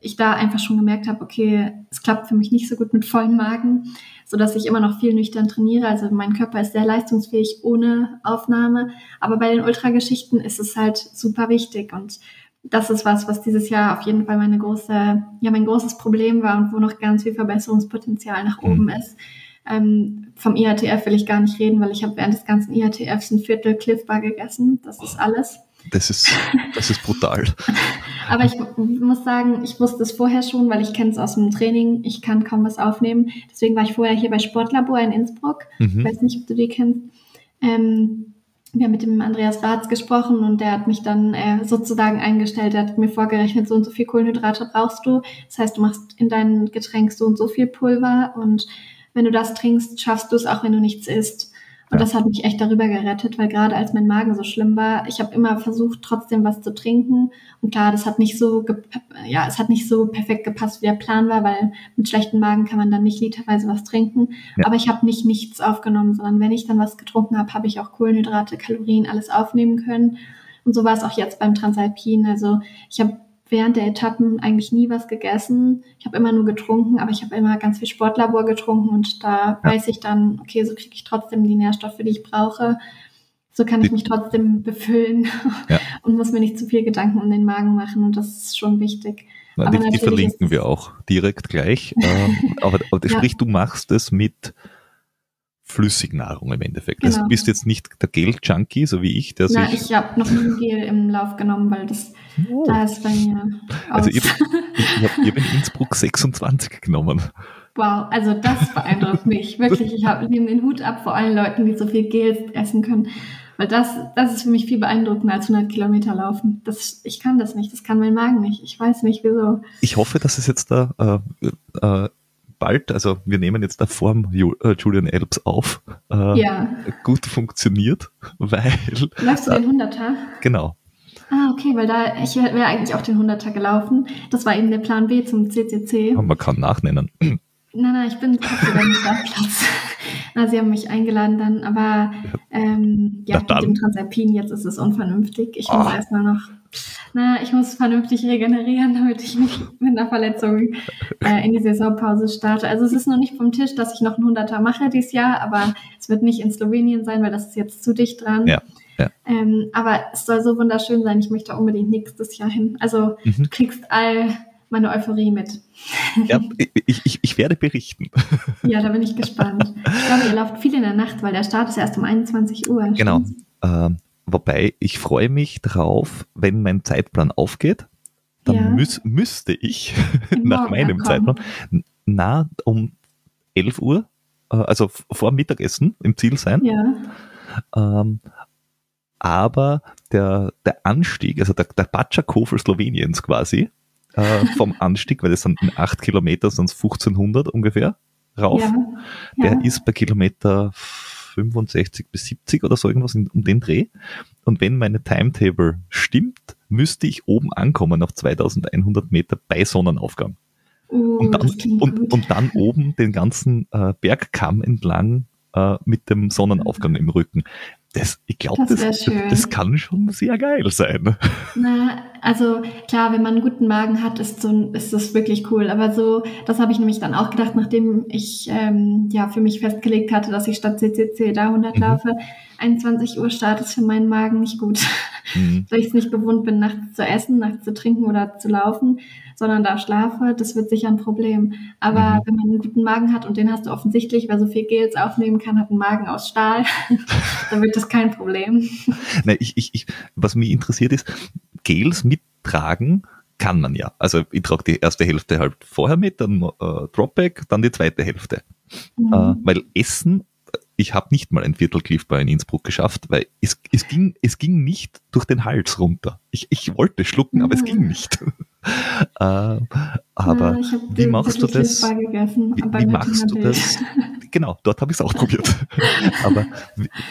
ich da einfach schon gemerkt habe, okay, es klappt für mich nicht so gut mit vollem Magen, so dass ich immer noch viel nüchtern trainiere. Also mein Körper ist sehr leistungsfähig ohne Aufnahme, aber bei den Ultrageschichten ist es halt super wichtig und das ist was, was dieses Jahr auf jeden Fall meine große, ja, mein großes Problem war und wo noch ganz viel Verbesserungspotenzial nach oben mhm. ist. Ähm, vom IATF will ich gar nicht reden, weil ich habe während des ganzen IATFs ein Viertel Cliff Bar gegessen. Das ist alles. Das ist, das ist brutal. Aber ich muss sagen, ich wusste es vorher schon, weil ich kenne es aus dem Training. Ich kann kaum was aufnehmen. Deswegen war ich vorher hier bei Sportlabor in Innsbruck. Mhm. Ich weiß nicht, ob du die kennst. Ähm, wir haben mit dem Andreas Ratz gesprochen und der hat mich dann äh, sozusagen eingestellt. Er hat mir vorgerechnet, so und so viel Kohlenhydrate brauchst du. Das heißt, du machst in dein Getränk so und so viel Pulver und wenn du das trinkst, schaffst du es auch, wenn du nichts isst. Und das hat mich echt darüber gerettet, weil gerade als mein Magen so schlimm war, ich habe immer versucht, trotzdem was zu trinken. Und klar, das hat nicht so, ja, es hat nicht so perfekt gepasst, wie der Plan war, weil mit schlechten Magen kann man dann nicht literweise was trinken. Ja. Aber ich habe nicht nichts aufgenommen, sondern wenn ich dann was getrunken habe, habe ich auch Kohlenhydrate, Kalorien, alles aufnehmen können. Und so war es auch jetzt beim Transalpin. Also ich habe während der Etappen eigentlich nie was gegessen. Ich habe immer nur getrunken, aber ich habe immer ganz viel Sportlabor getrunken und da ja. weiß ich dann, okay, so kriege ich trotzdem die Nährstoffe, die ich brauche. So kann ich mich trotzdem befüllen ja. und muss mir nicht zu viel Gedanken um den Magen machen und das ist schon wichtig. Na, die, die, verlinken wir auch direkt gleich. ähm, aber, aber sprich, du machst es mit Flüssignahrung im Endeffekt. Also genau. Also du bist jetzt nicht der Gel-Junkie, so wie ich, der Na, sich... ich habe noch nie ein Gel im Lauf genommen, weil das oh. da ist bei mir Also ich, ich habe in Innsbruck 26 genommen. Wow, also das beeindruckt mich. Wirklich, ich habe nehme den Hut ab vor allen Leuten, die so viel Gel essen können. Weil das, das ist für mich viel beeindruckender als 100 Kilometer laufen. Das, ich kann das nicht, das kann mein Magen nicht. Ich weiß nicht, wieso. Ich hoffe, dass es jetzt da äh, äh, bald, also wir nehmen jetzt da Form äh, Julian Elbs auf, äh, ja. gut funktioniert, weil... Läufst du den 100er? Genau. Ah, okay, weil da, ich wäre eigentlich auch den 100er gelaufen. Das war eben der Plan B zum CCC. Aber man kann nachnennen. Nein, nein, ich bin nicht am Platz. Na, sie haben mich eingeladen dann, aber ähm, ja, mit dem Transalpin jetzt ist es unvernünftig. Ich muss oh. erstmal noch, na, ich muss vernünftig regenerieren, damit ich nicht mit einer Verletzung äh, in die Saisonpause starte. Also es ist noch nicht vom Tisch, dass ich noch ein Hunderter mache dieses Jahr, aber es wird nicht in Slowenien sein, weil das ist jetzt zu dicht dran. Ja. Ja. Ähm, aber es soll so wunderschön sein. Ich möchte unbedingt nächstes Jahr hin. Also mhm. du kriegst all meine Euphorie mit. Ja, ich, ich, ich werde berichten. Ja, da bin ich gespannt. Ich glaube, ihr lauft viel in der Nacht, weil der Start ist erst um 21 Uhr. Genau. Ähm, wobei, ich freue mich drauf, wenn mein Zeitplan aufgeht, dann ja. müß, müsste ich nach meinem. Zeitplan na um 11 Uhr, äh, also vor Mittagessen im Ziel sein. Ja. Ähm, aber der, der Anstieg, also der, der Batschakofel Sloweniens quasi, äh, vom Anstieg, weil das sind 8 Kilometer, sonst 1500 ungefähr rauf. Ja, der ist bei Kilometer 65 bis 70 oder so irgendwas um den Dreh. Und wenn meine Timetable stimmt, müsste ich oben ankommen auf 2100 Meter bei Sonnenaufgang. Oh, und, dann, und, und, dann oben den ganzen äh, Bergkamm entlang äh, mit dem Sonnenaufgang im Rücken. Das, ich glaube, das, das, das, kann schon sehr geil sein. Na, also klar, wenn man einen guten Magen hat, ist, so, ist das wirklich cool. Aber so, das habe ich nämlich dann auch gedacht, nachdem ich ähm, ja für mich festgelegt hatte, dass ich statt CCC da 100 mhm. laufe. 21 Uhr Start ist für meinen Magen nicht gut. Mhm. Weil ich es nicht gewohnt bin, nachts zu essen, nachts zu trinken oder zu laufen sondern da schlafe, das wird sicher ein Problem. Aber mhm. wenn man einen guten Magen hat und den hast du offensichtlich, wer so viel Gels aufnehmen kann, hat einen Magen aus Stahl, dann wird das kein Problem. Nein, ich, ich, ich, was mich interessiert ist, Gels mittragen kann man ja. Also ich trage die erste Hälfte halt vorher mit, dann äh, Dropback, dann die zweite Hälfte. Mhm. Äh, weil Essen ich habe nicht mal ein Viertel Cliff Bar in Innsbruck geschafft, weil es, es, ging, es ging nicht durch den Hals runter. Ich, ich wollte schlucken, aber es ging nicht. äh, aber ja, wie machst du das? Gegessen, wie, wie machst du das? Genau, dort habe ich es auch probiert. aber,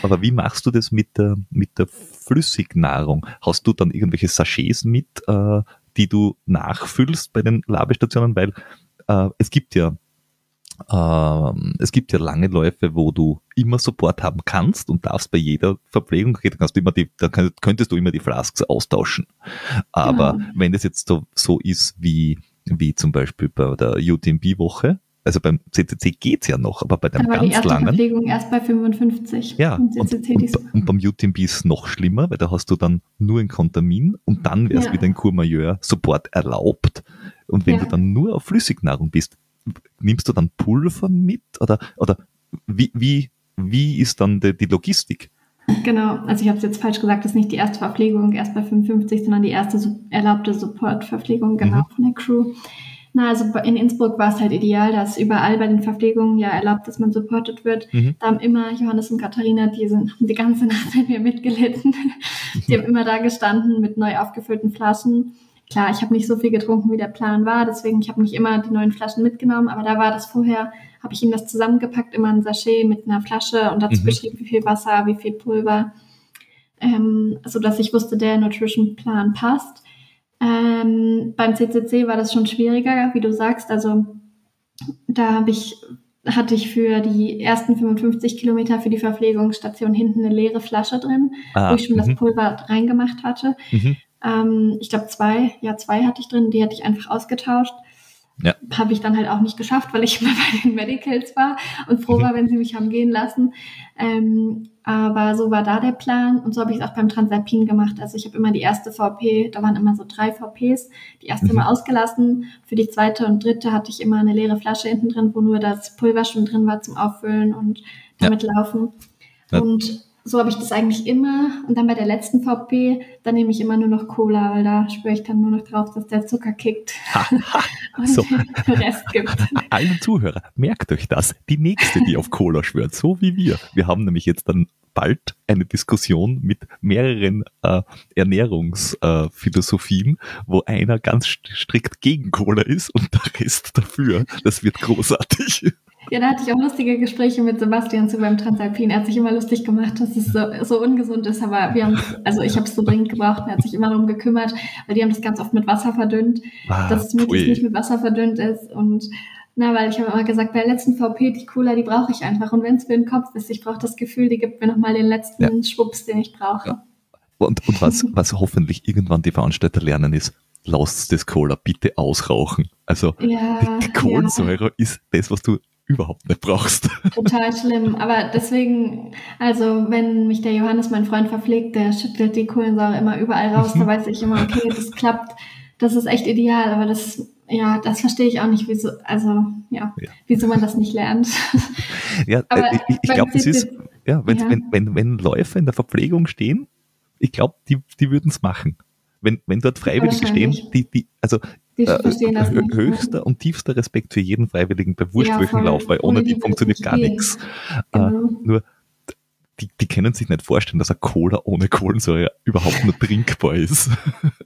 aber wie machst du das mit der, mit der Flüssignahrung? Hast du dann irgendwelche Sachets mit, äh, die du nachfüllst bei den Labestationen? Weil äh, es gibt ja es gibt ja lange Läufe, wo du immer Support haben kannst und darfst bei jeder Verpflegung, kannst du immer die, da könntest du immer die Flasks austauschen. Aber genau. wenn das jetzt so, so ist wie, wie zum Beispiel bei der UTMB-Woche, also beim CCC geht's ja noch, aber bei dem aber ganz die erste langen. Verpflegung erst bei 55. Ja, und, und, und, und, beim UTMB ist es noch schlimmer, weil da hast du dann nur ein Kontamin und dann wäre es ja. wieder ein Courmayeur Support erlaubt. Und wenn ja. du dann nur auf Flüssignahrung bist, nimmst du dann Pulver mit oder, oder wie, wie, wie ist dann die, die Logistik? Genau, also ich habe es jetzt falsch gesagt, das ist nicht die erste Verpflegung erst bei 55, sondern die erste erlaubte Supportverpflegung, genau, mhm. von der Crew. Na, also in Innsbruck war es halt ideal, dass überall bei den Verpflegungen ja erlaubt, dass man supported wird. Mhm. Da haben immer Johannes und Katharina, die sind die ganze Nacht mit mir mitgelitten. die haben immer da gestanden mit neu aufgefüllten Flaschen klar, ich habe nicht so viel getrunken, wie der Plan war, deswegen ich habe nicht immer die neuen Flaschen mitgenommen, aber da war das vorher, habe ich ihm das zusammengepackt, immer ein Sachet mit einer Flasche und dazu mhm. geschrieben, wie viel Wasser, wie viel Pulver, ähm, so dass ich wusste, der Nutrition Plan passt. Ähm, beim CCC war das schon schwieriger, wie du sagst, also da habe ich hatte ich für die ersten 55 Kilometer für die Verpflegungsstation hinten eine leere Flasche drin, ah, wo ich schon das mhm. Pulver reingemacht hatte. Ähm, ich glaube zwei, ja zwei hatte ich drin, die hatte ich einfach ausgetauscht. Ja. Habe ich dann halt auch nicht geschafft, weil ich immer bei den Medicals war und froh mhm. war, wenn sie mich haben gehen lassen. Ähm, aber so war da der Plan und so habe ich es auch beim Transalpin gemacht. Also ich habe immer die erste VP, da waren immer so drei VPs, die erste mhm. immer ausgelassen. Für die zweite und dritte hatte ich immer eine leere Flasche hinten drin, wo nur das Pulver schon drin war zum Auffüllen und damit ja. laufen. Ja. Und so habe ich das eigentlich immer. Und dann bei der letzten VP, da nehme ich immer nur noch Cola, weil da spüre ich dann nur noch drauf, dass der Zucker kickt. und so. den Rest gibt. Allen Zuhörer, merkt euch das. Die nächste, die auf Cola schwört, so wie wir. Wir haben nämlich jetzt dann bald eine Diskussion mit mehreren äh, Ernährungsphilosophien, äh, wo einer ganz strikt gegen Cola ist und der Rest dafür. Das wird großartig. Ja, da hatte ich auch lustige Gespräche mit Sebastian zu beim Transalpin. Er hat sich immer lustig gemacht, dass es so, so ungesund ist, aber wir haben also ich habe es so dringend gebraucht. Er hat sich immer darum gekümmert, weil die haben das ganz oft mit Wasser verdünnt, ah, dass es möglichst nicht mit Wasser verdünnt ist und Na, weil ich habe immer gesagt, bei der letzten VP, die Cola, die brauche ich einfach. Und wenn es für den Kopf ist, ich brauche das Gefühl, die gibt mir nochmal den letzten ja. Schwupps, den ich brauche. Ja. Und, und was, was hoffentlich irgendwann die Veranstalter lernen ist, lasst das Cola bitte ausrauchen. Also ja, die, Kohlensäure ja. ist das, was du überhaupt nicht brauchst. Total schlimm. Aber deswegen, also wenn mich der Johannes, mein Freund, verpflegt, der schüttelt die Kohlensäure immer überall raus, da weiß ich immer, okay, das klappt, das ist echt ideal, aber das, ja, das verstehe ich auch nicht, wieso, also ja, ja. wieso man das nicht lernt. Ja, aber ich, ich glaube, es ist, ja, wenn, ja. Wenn, wenn, wenn Läufer in der Verpflegung stehen, ich glaube, die, die würden es machen. Wenn, wenn dort Freiwillige stehen, die, die, also die äh, höchster und tiefster Respekt für jeden Freiwilligen bei Wurstwöchenlauf, ja, weil ohne, ohne die, die funktioniert gar nichts. Äh, genau. Äh, nur, die, die können sich nicht vorstellen, dass ein Cola ohne Kohlensäure überhaupt nur trinkbar ist.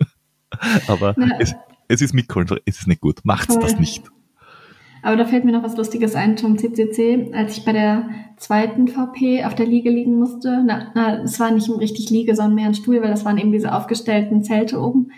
Aber es, es ist mit Kohlensäure, es ist nicht gut. Macht's das nicht. Aber da fällt mir noch was Lustiges ein zum CCC. Als ich bei der zweiten VP auf der Liege liegen musste, na, na, es war nicht richtig Liege, sondern mehr ein Stuhl, weil das waren eben diese aufgestellten Zelte oben.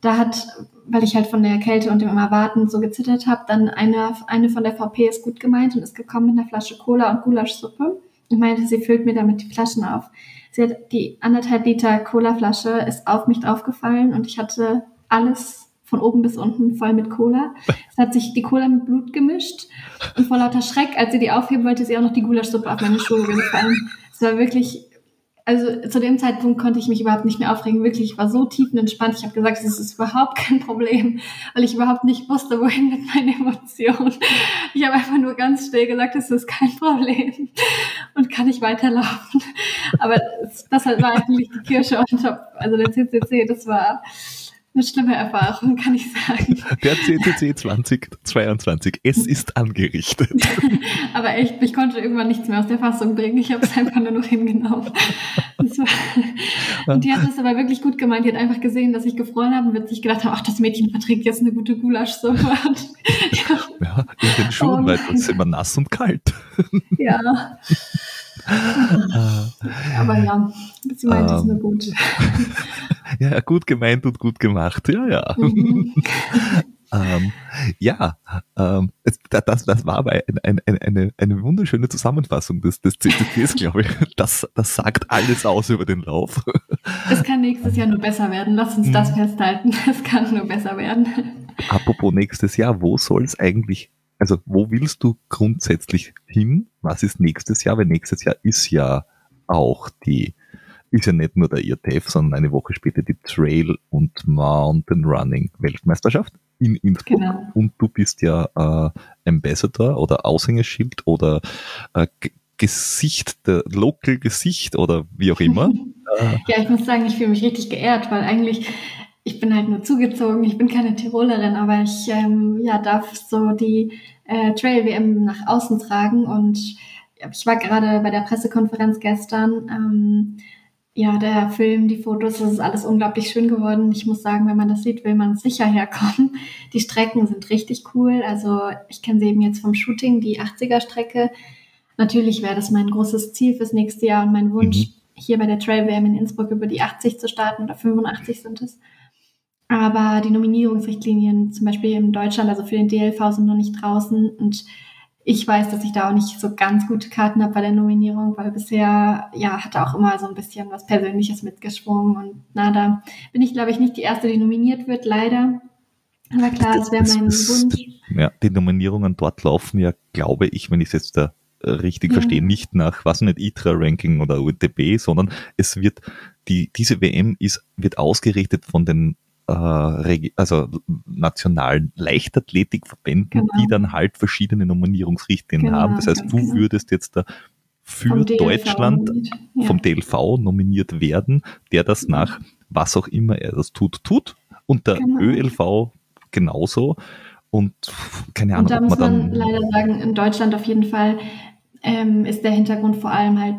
Da hat, weil ich halt von der Kälte und dem immer warten so gezittert habe, dann eine, eine von der VP ist gut gemeint und ist gekommen mit einer Flasche Cola und Gulaschsuppe und meinte, sie füllt mir damit die Flaschen auf. Sie hat die anderthalb Liter Cola-Flasche ist auf mich draufgefallen und ich hatte alles von oben bis unten voll mit Cola. Es hat sich die Cola mit Blut gemischt und vor lauter Schreck, als sie die aufheben wollte, ist ihr auch noch die Gulaschsuppe auf meine Schuhe gefallen. Es war wirklich, also zu dem Zeitpunkt konnte ich mich überhaupt nicht mehr aufregen. Wirklich, ich war so tiefenentspannt. Ich habe gesagt, es ist überhaupt kein Problem, weil ich überhaupt nicht wusste, wohin mit meinen Emotionen. Ich habe einfach nur ganz still gesagt, es ist kein Problem und kann ich weiterlaufen. Aber das, war eigentlich die Kirsche on top. Also der CCC, das war eine schlimme Erfahrung, kann ich sagen. Der CCC 2022, es ist angerichtet. Aber echt, ich konnte irgendwann nichts mehr aus der Fassung bringen. Ich habe es einfach nur noch hingenommen. und die hat das aber wirklich gut gemeint. Die hat einfach gesehen, dass ich gefroren habe und wird sich gedacht haben, ach, das Mädchen verträgt jetzt eine gute Gulaschsuppe. ja. ja, in den Schuhen, oh weil ist immer nass und kalt. ja. aber ja, sie meint es ähm. nur gut. ja, gut gemeint und gut gemacht. Ja, ja. Mhm. ähm, ja, ähm, das, das war aber ein, ein, ein, eine, eine wunderschöne Zusammenfassung des, des CCTs, glaube ich. Das, das sagt alles aus über den Lauf. Es kann nächstes Jahr nur besser werden. Lass uns das mhm. festhalten. Es kann nur besser werden. Apropos nächstes Jahr, wo soll es eigentlich, also wo willst du grundsätzlich hin? Was ist nächstes Jahr? Weil nächstes Jahr ist ja auch die ist ja nicht nur der IRTF, sondern eine Woche später die Trail und Mountain Running Weltmeisterschaft in Innsbruck. Genau. Und du bist ja äh, Ambassador oder Aushängeschild oder äh, Gesicht, der Local Gesicht oder wie auch immer. ja, ich muss sagen, ich fühle mich richtig geehrt, weil eigentlich ich bin halt nur zugezogen, ich bin keine Tirolerin, aber ich ähm, ja, darf so die äh, Trail WM nach außen tragen und ich war gerade bei der Pressekonferenz gestern ähm, ja, der Film, die Fotos, das ist alles unglaublich schön geworden. Ich muss sagen, wenn man das sieht, will man sicher herkommen. Die Strecken sind richtig cool. Also ich kenne sie eben jetzt vom Shooting, die 80er-Strecke. Natürlich wäre das mein großes Ziel fürs nächste Jahr und mein Wunsch, mhm. hier bei der Trail WM in Innsbruck über die 80 zu starten oder 85 sind es. Aber die Nominierungsrichtlinien, zum Beispiel in Deutschland, also für den DLV, sind noch nicht draußen und ich weiß, dass ich da auch nicht so ganz gute Karten habe bei der Nominierung, weil bisher, ja, hatte auch immer so ein bisschen was Persönliches mitgeschwungen und na, da bin ich, glaube ich, nicht die Erste, die nominiert wird, leider. Aber klar, das, wäre mein Wunsch. Ja, die Nominierungen dort laufen ja, glaube ich, wenn ich es jetzt da äh, richtig ja. verstehe, nicht nach, was nicht, ITRA-Ranking oder UTB, sondern es wird, die, diese WM ist, wird ausgerichtet von den äh, also nationalen Leichtathletikverbänden, genau. die dann halt verschiedene Nominierungsrichtlinien genau, haben. Das heißt, du genau. würdest jetzt da für Deutschland ja. vom DLV nominiert werden, der das nach was auch immer er das tut, tut. Und der genau. ÖLV genauso. Und keine Ahnung, und da muss man, man leider sagen, in Deutschland auf jeden Fall ähm, ist der Hintergrund vor allem halt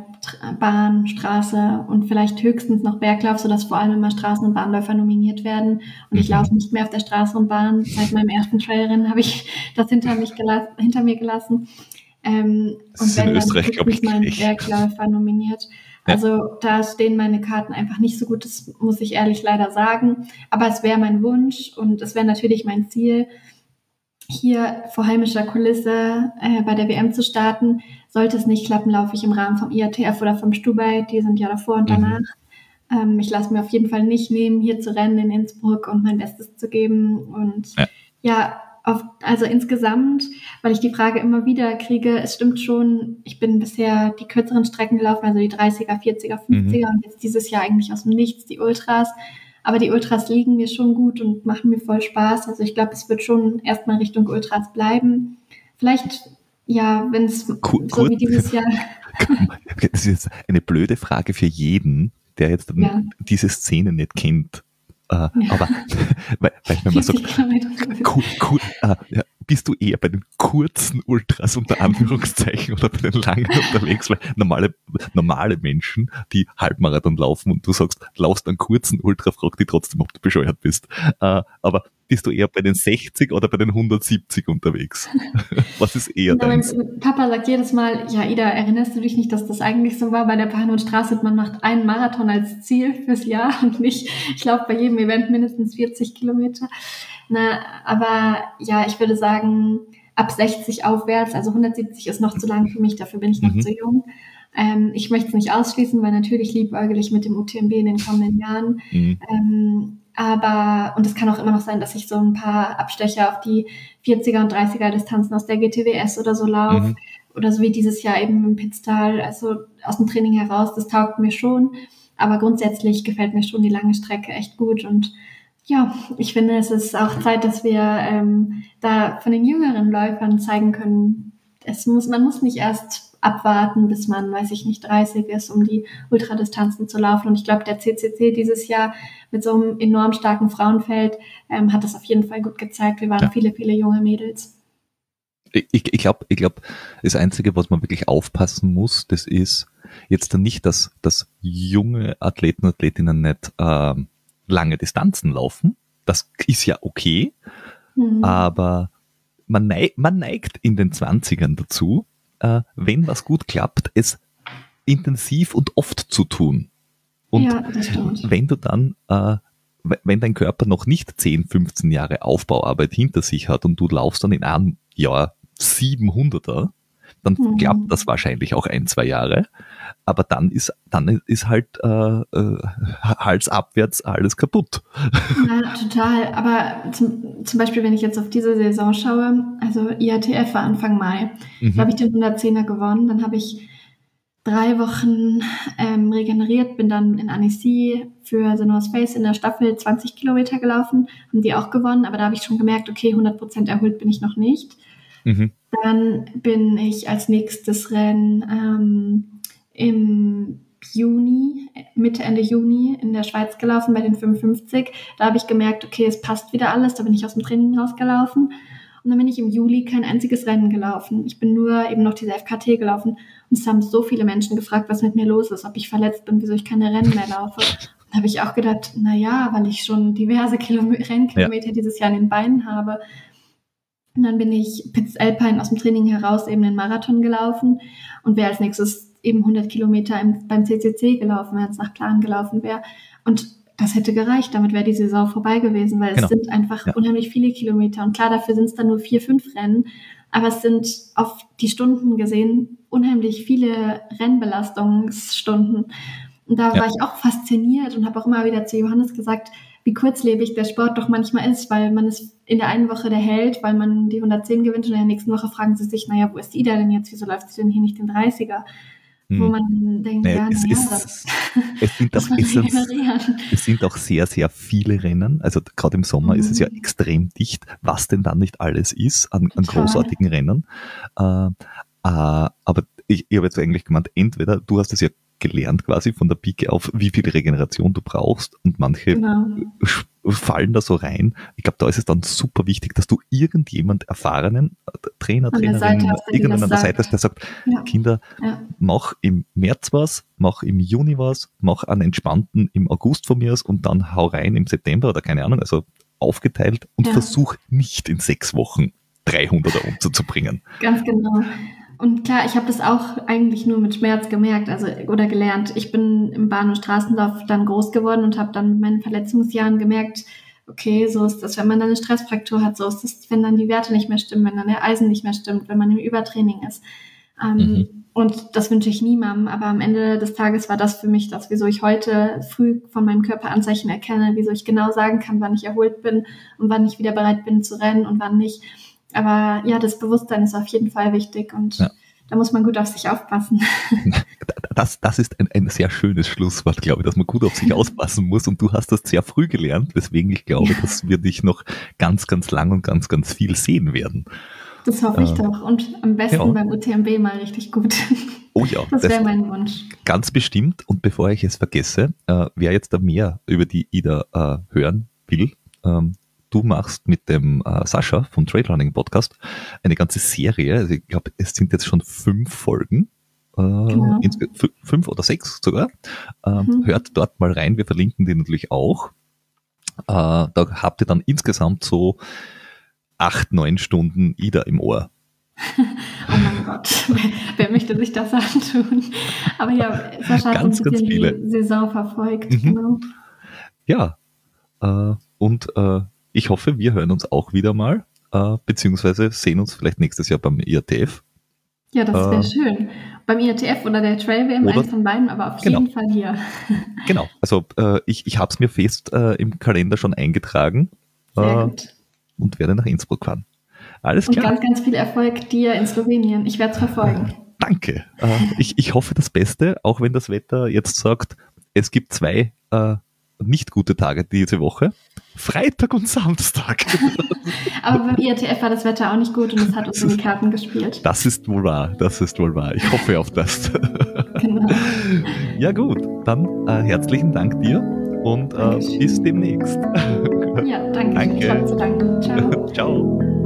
Bahn, Straße und vielleicht höchstens noch Berglauf, sodass vor allem immer Straßen- und Bahnläufer nominiert werden. Und ich mhm. laufe nicht mehr auf der Straße und Bahn. Seit meinem ersten Trailrennen habe ich das hinter, mich hinter mir gelassen. Ähm, und wenn, dann ist mein Bergläufer nominiert. Also da stehen meine Karten einfach nicht so gut, das muss ich ehrlich leider sagen. Aber es wäre mein Wunsch und es wäre natürlich mein Ziel. hier vor heimischer Kulisse äh, bei der WM zu starten. Sollte es nicht klappen, laufe ich im Rahmen vom IATF oder vom Stubai. Die sind ja davor und mhm. danach. Mhm. Ähm, ich lasse mir auf jeden Fall nicht nehmen, hier zu rennen in Innsbruck und mein Bestes zu geben. Und ja, ja auf, also insgesamt, weil ich die Frage immer wieder kriege, es stimmt schon, ich bin bisher die kürzeren Strecken gelaufen, also die 30er, 40er, 50er mhm. und jetzt dieses Jahr eigentlich aus dem Nichts die Ultras. Aber die Ultras liegen mir schon gut und machen mir voll Spaß. Also ich glaube, es wird schon erstmal Richtung Ultras bleiben. Vielleicht, ja, wenn es so wie dieses Jahr. Das ist jetzt eine blöde Frage für jeden, der jetzt ja. diese Szene nicht kennt. Äh, ja. Aber weil, weil wenn man sagt, cool, cool, äh, ja, bist du eher bei den kurzen Ultras unter Anführungszeichen oder bei den langen unterwegs? Weil normale, normale Menschen, die Halbmarathon laufen und du sagst, laufst einen kurzen Ultra, frag die trotzdem, ob du bescheuert bist. Äh, aber bist du eher bei den 60 oder bei den 170 unterwegs? Was ist eher ja, deins? Papa sagt jedes Mal, ja, Ida, erinnerst du dich nicht, dass das eigentlich so war bei der Panonstraße? Man macht einen Marathon als Ziel fürs Jahr und nicht, ich laufe bei jedem Event mindestens 40 Kilometer. Na, aber ja, ich würde sagen, ab 60 aufwärts, also 170 ist noch zu lang für mich, dafür bin ich noch mhm. zu jung. Ähm, ich möchte es nicht ausschließen, weil natürlich liebäugel ich mit dem UTMB in den kommenden Jahren. Mhm. Ähm, aber, und es kann auch immer noch sein, dass ich so ein paar Abstecher auf die 40er und 30er Distanzen aus der GTWS oder so laufe. Mhm. Oder so wie dieses Jahr eben im Pitztal, also aus dem Training heraus, das taugt mir schon. Aber grundsätzlich gefällt mir schon die lange Strecke echt gut. Und ja, ich finde, es ist auch Zeit, dass wir ähm, da von den jüngeren Läufern zeigen können, es muss, man muss nicht erst abwarten, bis man, weiß ich nicht, 30 ist, um die Ultradistanzen zu laufen. Und ich glaube, der CCC dieses Jahr mit so einem enorm starken Frauenfeld ähm, hat das auf jeden Fall gut gezeigt. Wir waren ja. viele, viele junge Mädels. Ich, ich glaube, ich glaub, das Einzige, was man wirklich aufpassen muss, das ist jetzt dann nicht, dass, dass junge Athleten und Athletinnen nicht äh, lange Distanzen laufen. Das ist ja okay, mhm. aber man, neigt, man neigt in den 20ern dazu, äh, wenn was gut klappt, es intensiv und oft zu tun. Und ja, wenn du dann, äh, wenn dein Körper noch nicht 10, 15 Jahre Aufbauarbeit hinter sich hat und du laufst dann in einem Jahr 700er, dann mhm. klappt das wahrscheinlich auch ein, zwei Jahre. Aber dann ist, dann ist halt äh, äh, halsabwärts alles kaputt. Ja, total. Aber zum, zum Beispiel, wenn ich jetzt auf diese Saison schaue, also IATF war Anfang Mai, mhm. da habe ich den 110er gewonnen, dann habe ich drei Wochen ähm, regeneriert, bin dann in Annecy für The North Face in der Staffel 20 Kilometer gelaufen, haben die auch gewonnen, aber da habe ich schon gemerkt, okay, 100% erholt bin ich noch nicht. Mhm. Dann bin ich als nächstes Rennen ähm, im Juni, Mitte, Ende Juni in der Schweiz gelaufen bei den 55. Da habe ich gemerkt, okay, es passt wieder alles. Da bin ich aus dem Training rausgelaufen. Und dann bin ich im Juli kein einziges Rennen gelaufen. Ich bin nur eben noch diese FKT gelaufen. Und es haben so viele Menschen gefragt, was mit mir los ist, ob ich verletzt bin, wieso ich keine Rennen mehr laufe. Da habe ich auch gedacht, na ja, weil ich schon diverse Kilom Rennkilometer ja. dieses Jahr in den Beinen habe. Und dann bin ich Pitts Alpine aus dem Training heraus eben den Marathon gelaufen und wäre als nächstes eben 100 Kilometer im, beim CCC gelaufen, wenn es nach Plan gelaufen wäre. Und das hätte gereicht, damit wäre die Saison vorbei gewesen, weil genau. es sind einfach ja. unheimlich viele Kilometer. Und klar, dafür sind es dann nur vier, fünf Rennen, aber es sind auf die Stunden gesehen unheimlich viele Rennbelastungsstunden. Und da ja. war ich auch fasziniert und habe auch immer wieder zu Johannes gesagt, wie kurzlebig der Sport doch manchmal ist, weil man ist in der einen Woche der Held, weil man die 110 gewinnt und in der nächsten Woche fragen sie sich, naja, wo ist Ida denn jetzt? Wieso läuft sie denn hier nicht den 30er? Wo hm. man denkt, nee, ja, es, naja, ist, es, sind auch, es, sind, es sind auch sehr, sehr viele Rennen. Also gerade im Sommer mhm. ist es ja mhm. extrem dicht, was denn dann nicht alles ist an, an großartigen Rennen. Äh, äh, aber ich, ich habe jetzt eigentlich gemeint, entweder du hast es ja gelernt quasi von der Pike auf, wie viel Regeneration du brauchst und manche genau. fallen da so rein. Ich glaube, da ist es dann super wichtig, dass du irgendjemand erfahrenen äh, Trainer, Trainerin, irgendwann an der Seite hast, der sagt, ja. Kinder, ja. mach im März was, mach im Juni was, mach einen entspannten im August von mir aus und dann hau rein im September oder keine Ahnung, also aufgeteilt und ja. versuch nicht in sechs Wochen 300er umzubringen. Ganz genau. Und klar, ich habe das auch eigentlich nur mit Schmerz gemerkt, also oder gelernt. Ich bin im Bahn- und Straßenlauf dann groß geworden und habe dann mit meinen Verletzungsjahren gemerkt, okay, so ist das, wenn man dann eine Stressfraktur hat, so ist das, wenn dann die Werte nicht mehr stimmen, wenn dann der Eisen nicht mehr stimmt, wenn man im Übertraining ist. Ähm, mhm. Und das wünsche ich niemandem, aber am Ende des Tages war das für mich das, wieso ich heute früh von meinem Körper Anzeichen erkenne, wieso ich genau sagen kann, wann ich erholt bin und wann ich wieder bereit bin zu rennen und wann nicht. Aber ja, das Bewusstsein ist auf jeden Fall wichtig und ja. da muss man gut auf sich aufpassen. Das, das ist ein, ein sehr schönes Schlusswort, glaube ich, dass man gut auf sich aufpassen muss und du hast das sehr früh gelernt, weswegen ich glaube, ja. dass wir dich noch ganz, ganz lang und ganz, ganz viel sehen werden. Das hoffe ich äh, doch. Und am besten ja. beim UTMB mal richtig gut. Oh ja. Das wäre mein Wunsch. Ganz bestimmt. Und bevor ich es vergesse, äh, wer jetzt da mehr über die Ida äh, hören will, ähm, du machst mit dem äh, Sascha vom Trade Running Podcast eine ganze Serie. Also ich glaube, es sind jetzt schon fünf Folgen. Äh, genau. Fünf oder sechs sogar. Ähm, mhm. Hört dort mal rein. Wir verlinken die natürlich auch. Äh, da habt ihr dann insgesamt so acht, neun Stunden Ida im Ohr. oh mein Gott, wer, wer, möchte sich das antun? Aber ja, Sascha hat ganz, ein bisschen die Saison verfolgt. Mhm. Genau. Ja, äh, und äh, ich hoffe, wir hören uns auch wieder mal, äh, beziehungsweise sehen uns vielleicht nächstes Jahr beim IATF. Ja, das wäre äh, schön. Beim IATF oder der Trail WM, eins von beiden, aber auf genau. jeden Fall hier. genau, also äh, ich, ich habe es mir fest äh, im Kalender schon eingetragen. Sehr gut und werde nach Innsbruck fahren. Alles klar. Und ganz, ganz viel Erfolg dir in Slowenien. Ich werde es verfolgen. Danke. Äh, ich, ich hoffe das Beste, auch wenn das Wetter jetzt sagt, es gibt zwei äh, nicht gute Tage diese Woche. Freitag und Samstag. Aber beim IATF war das Wetter auch nicht gut und es hat uns in die Karten gespielt. Das ist wohl wahr, das ist wohl wahr. Ich hoffe auf das. Genau. Ja gut, dann äh, herzlichen Dank dir und äh, bis demnächst. Ja, danke. danke. Ich habe zu danken. Ciao. Ciao.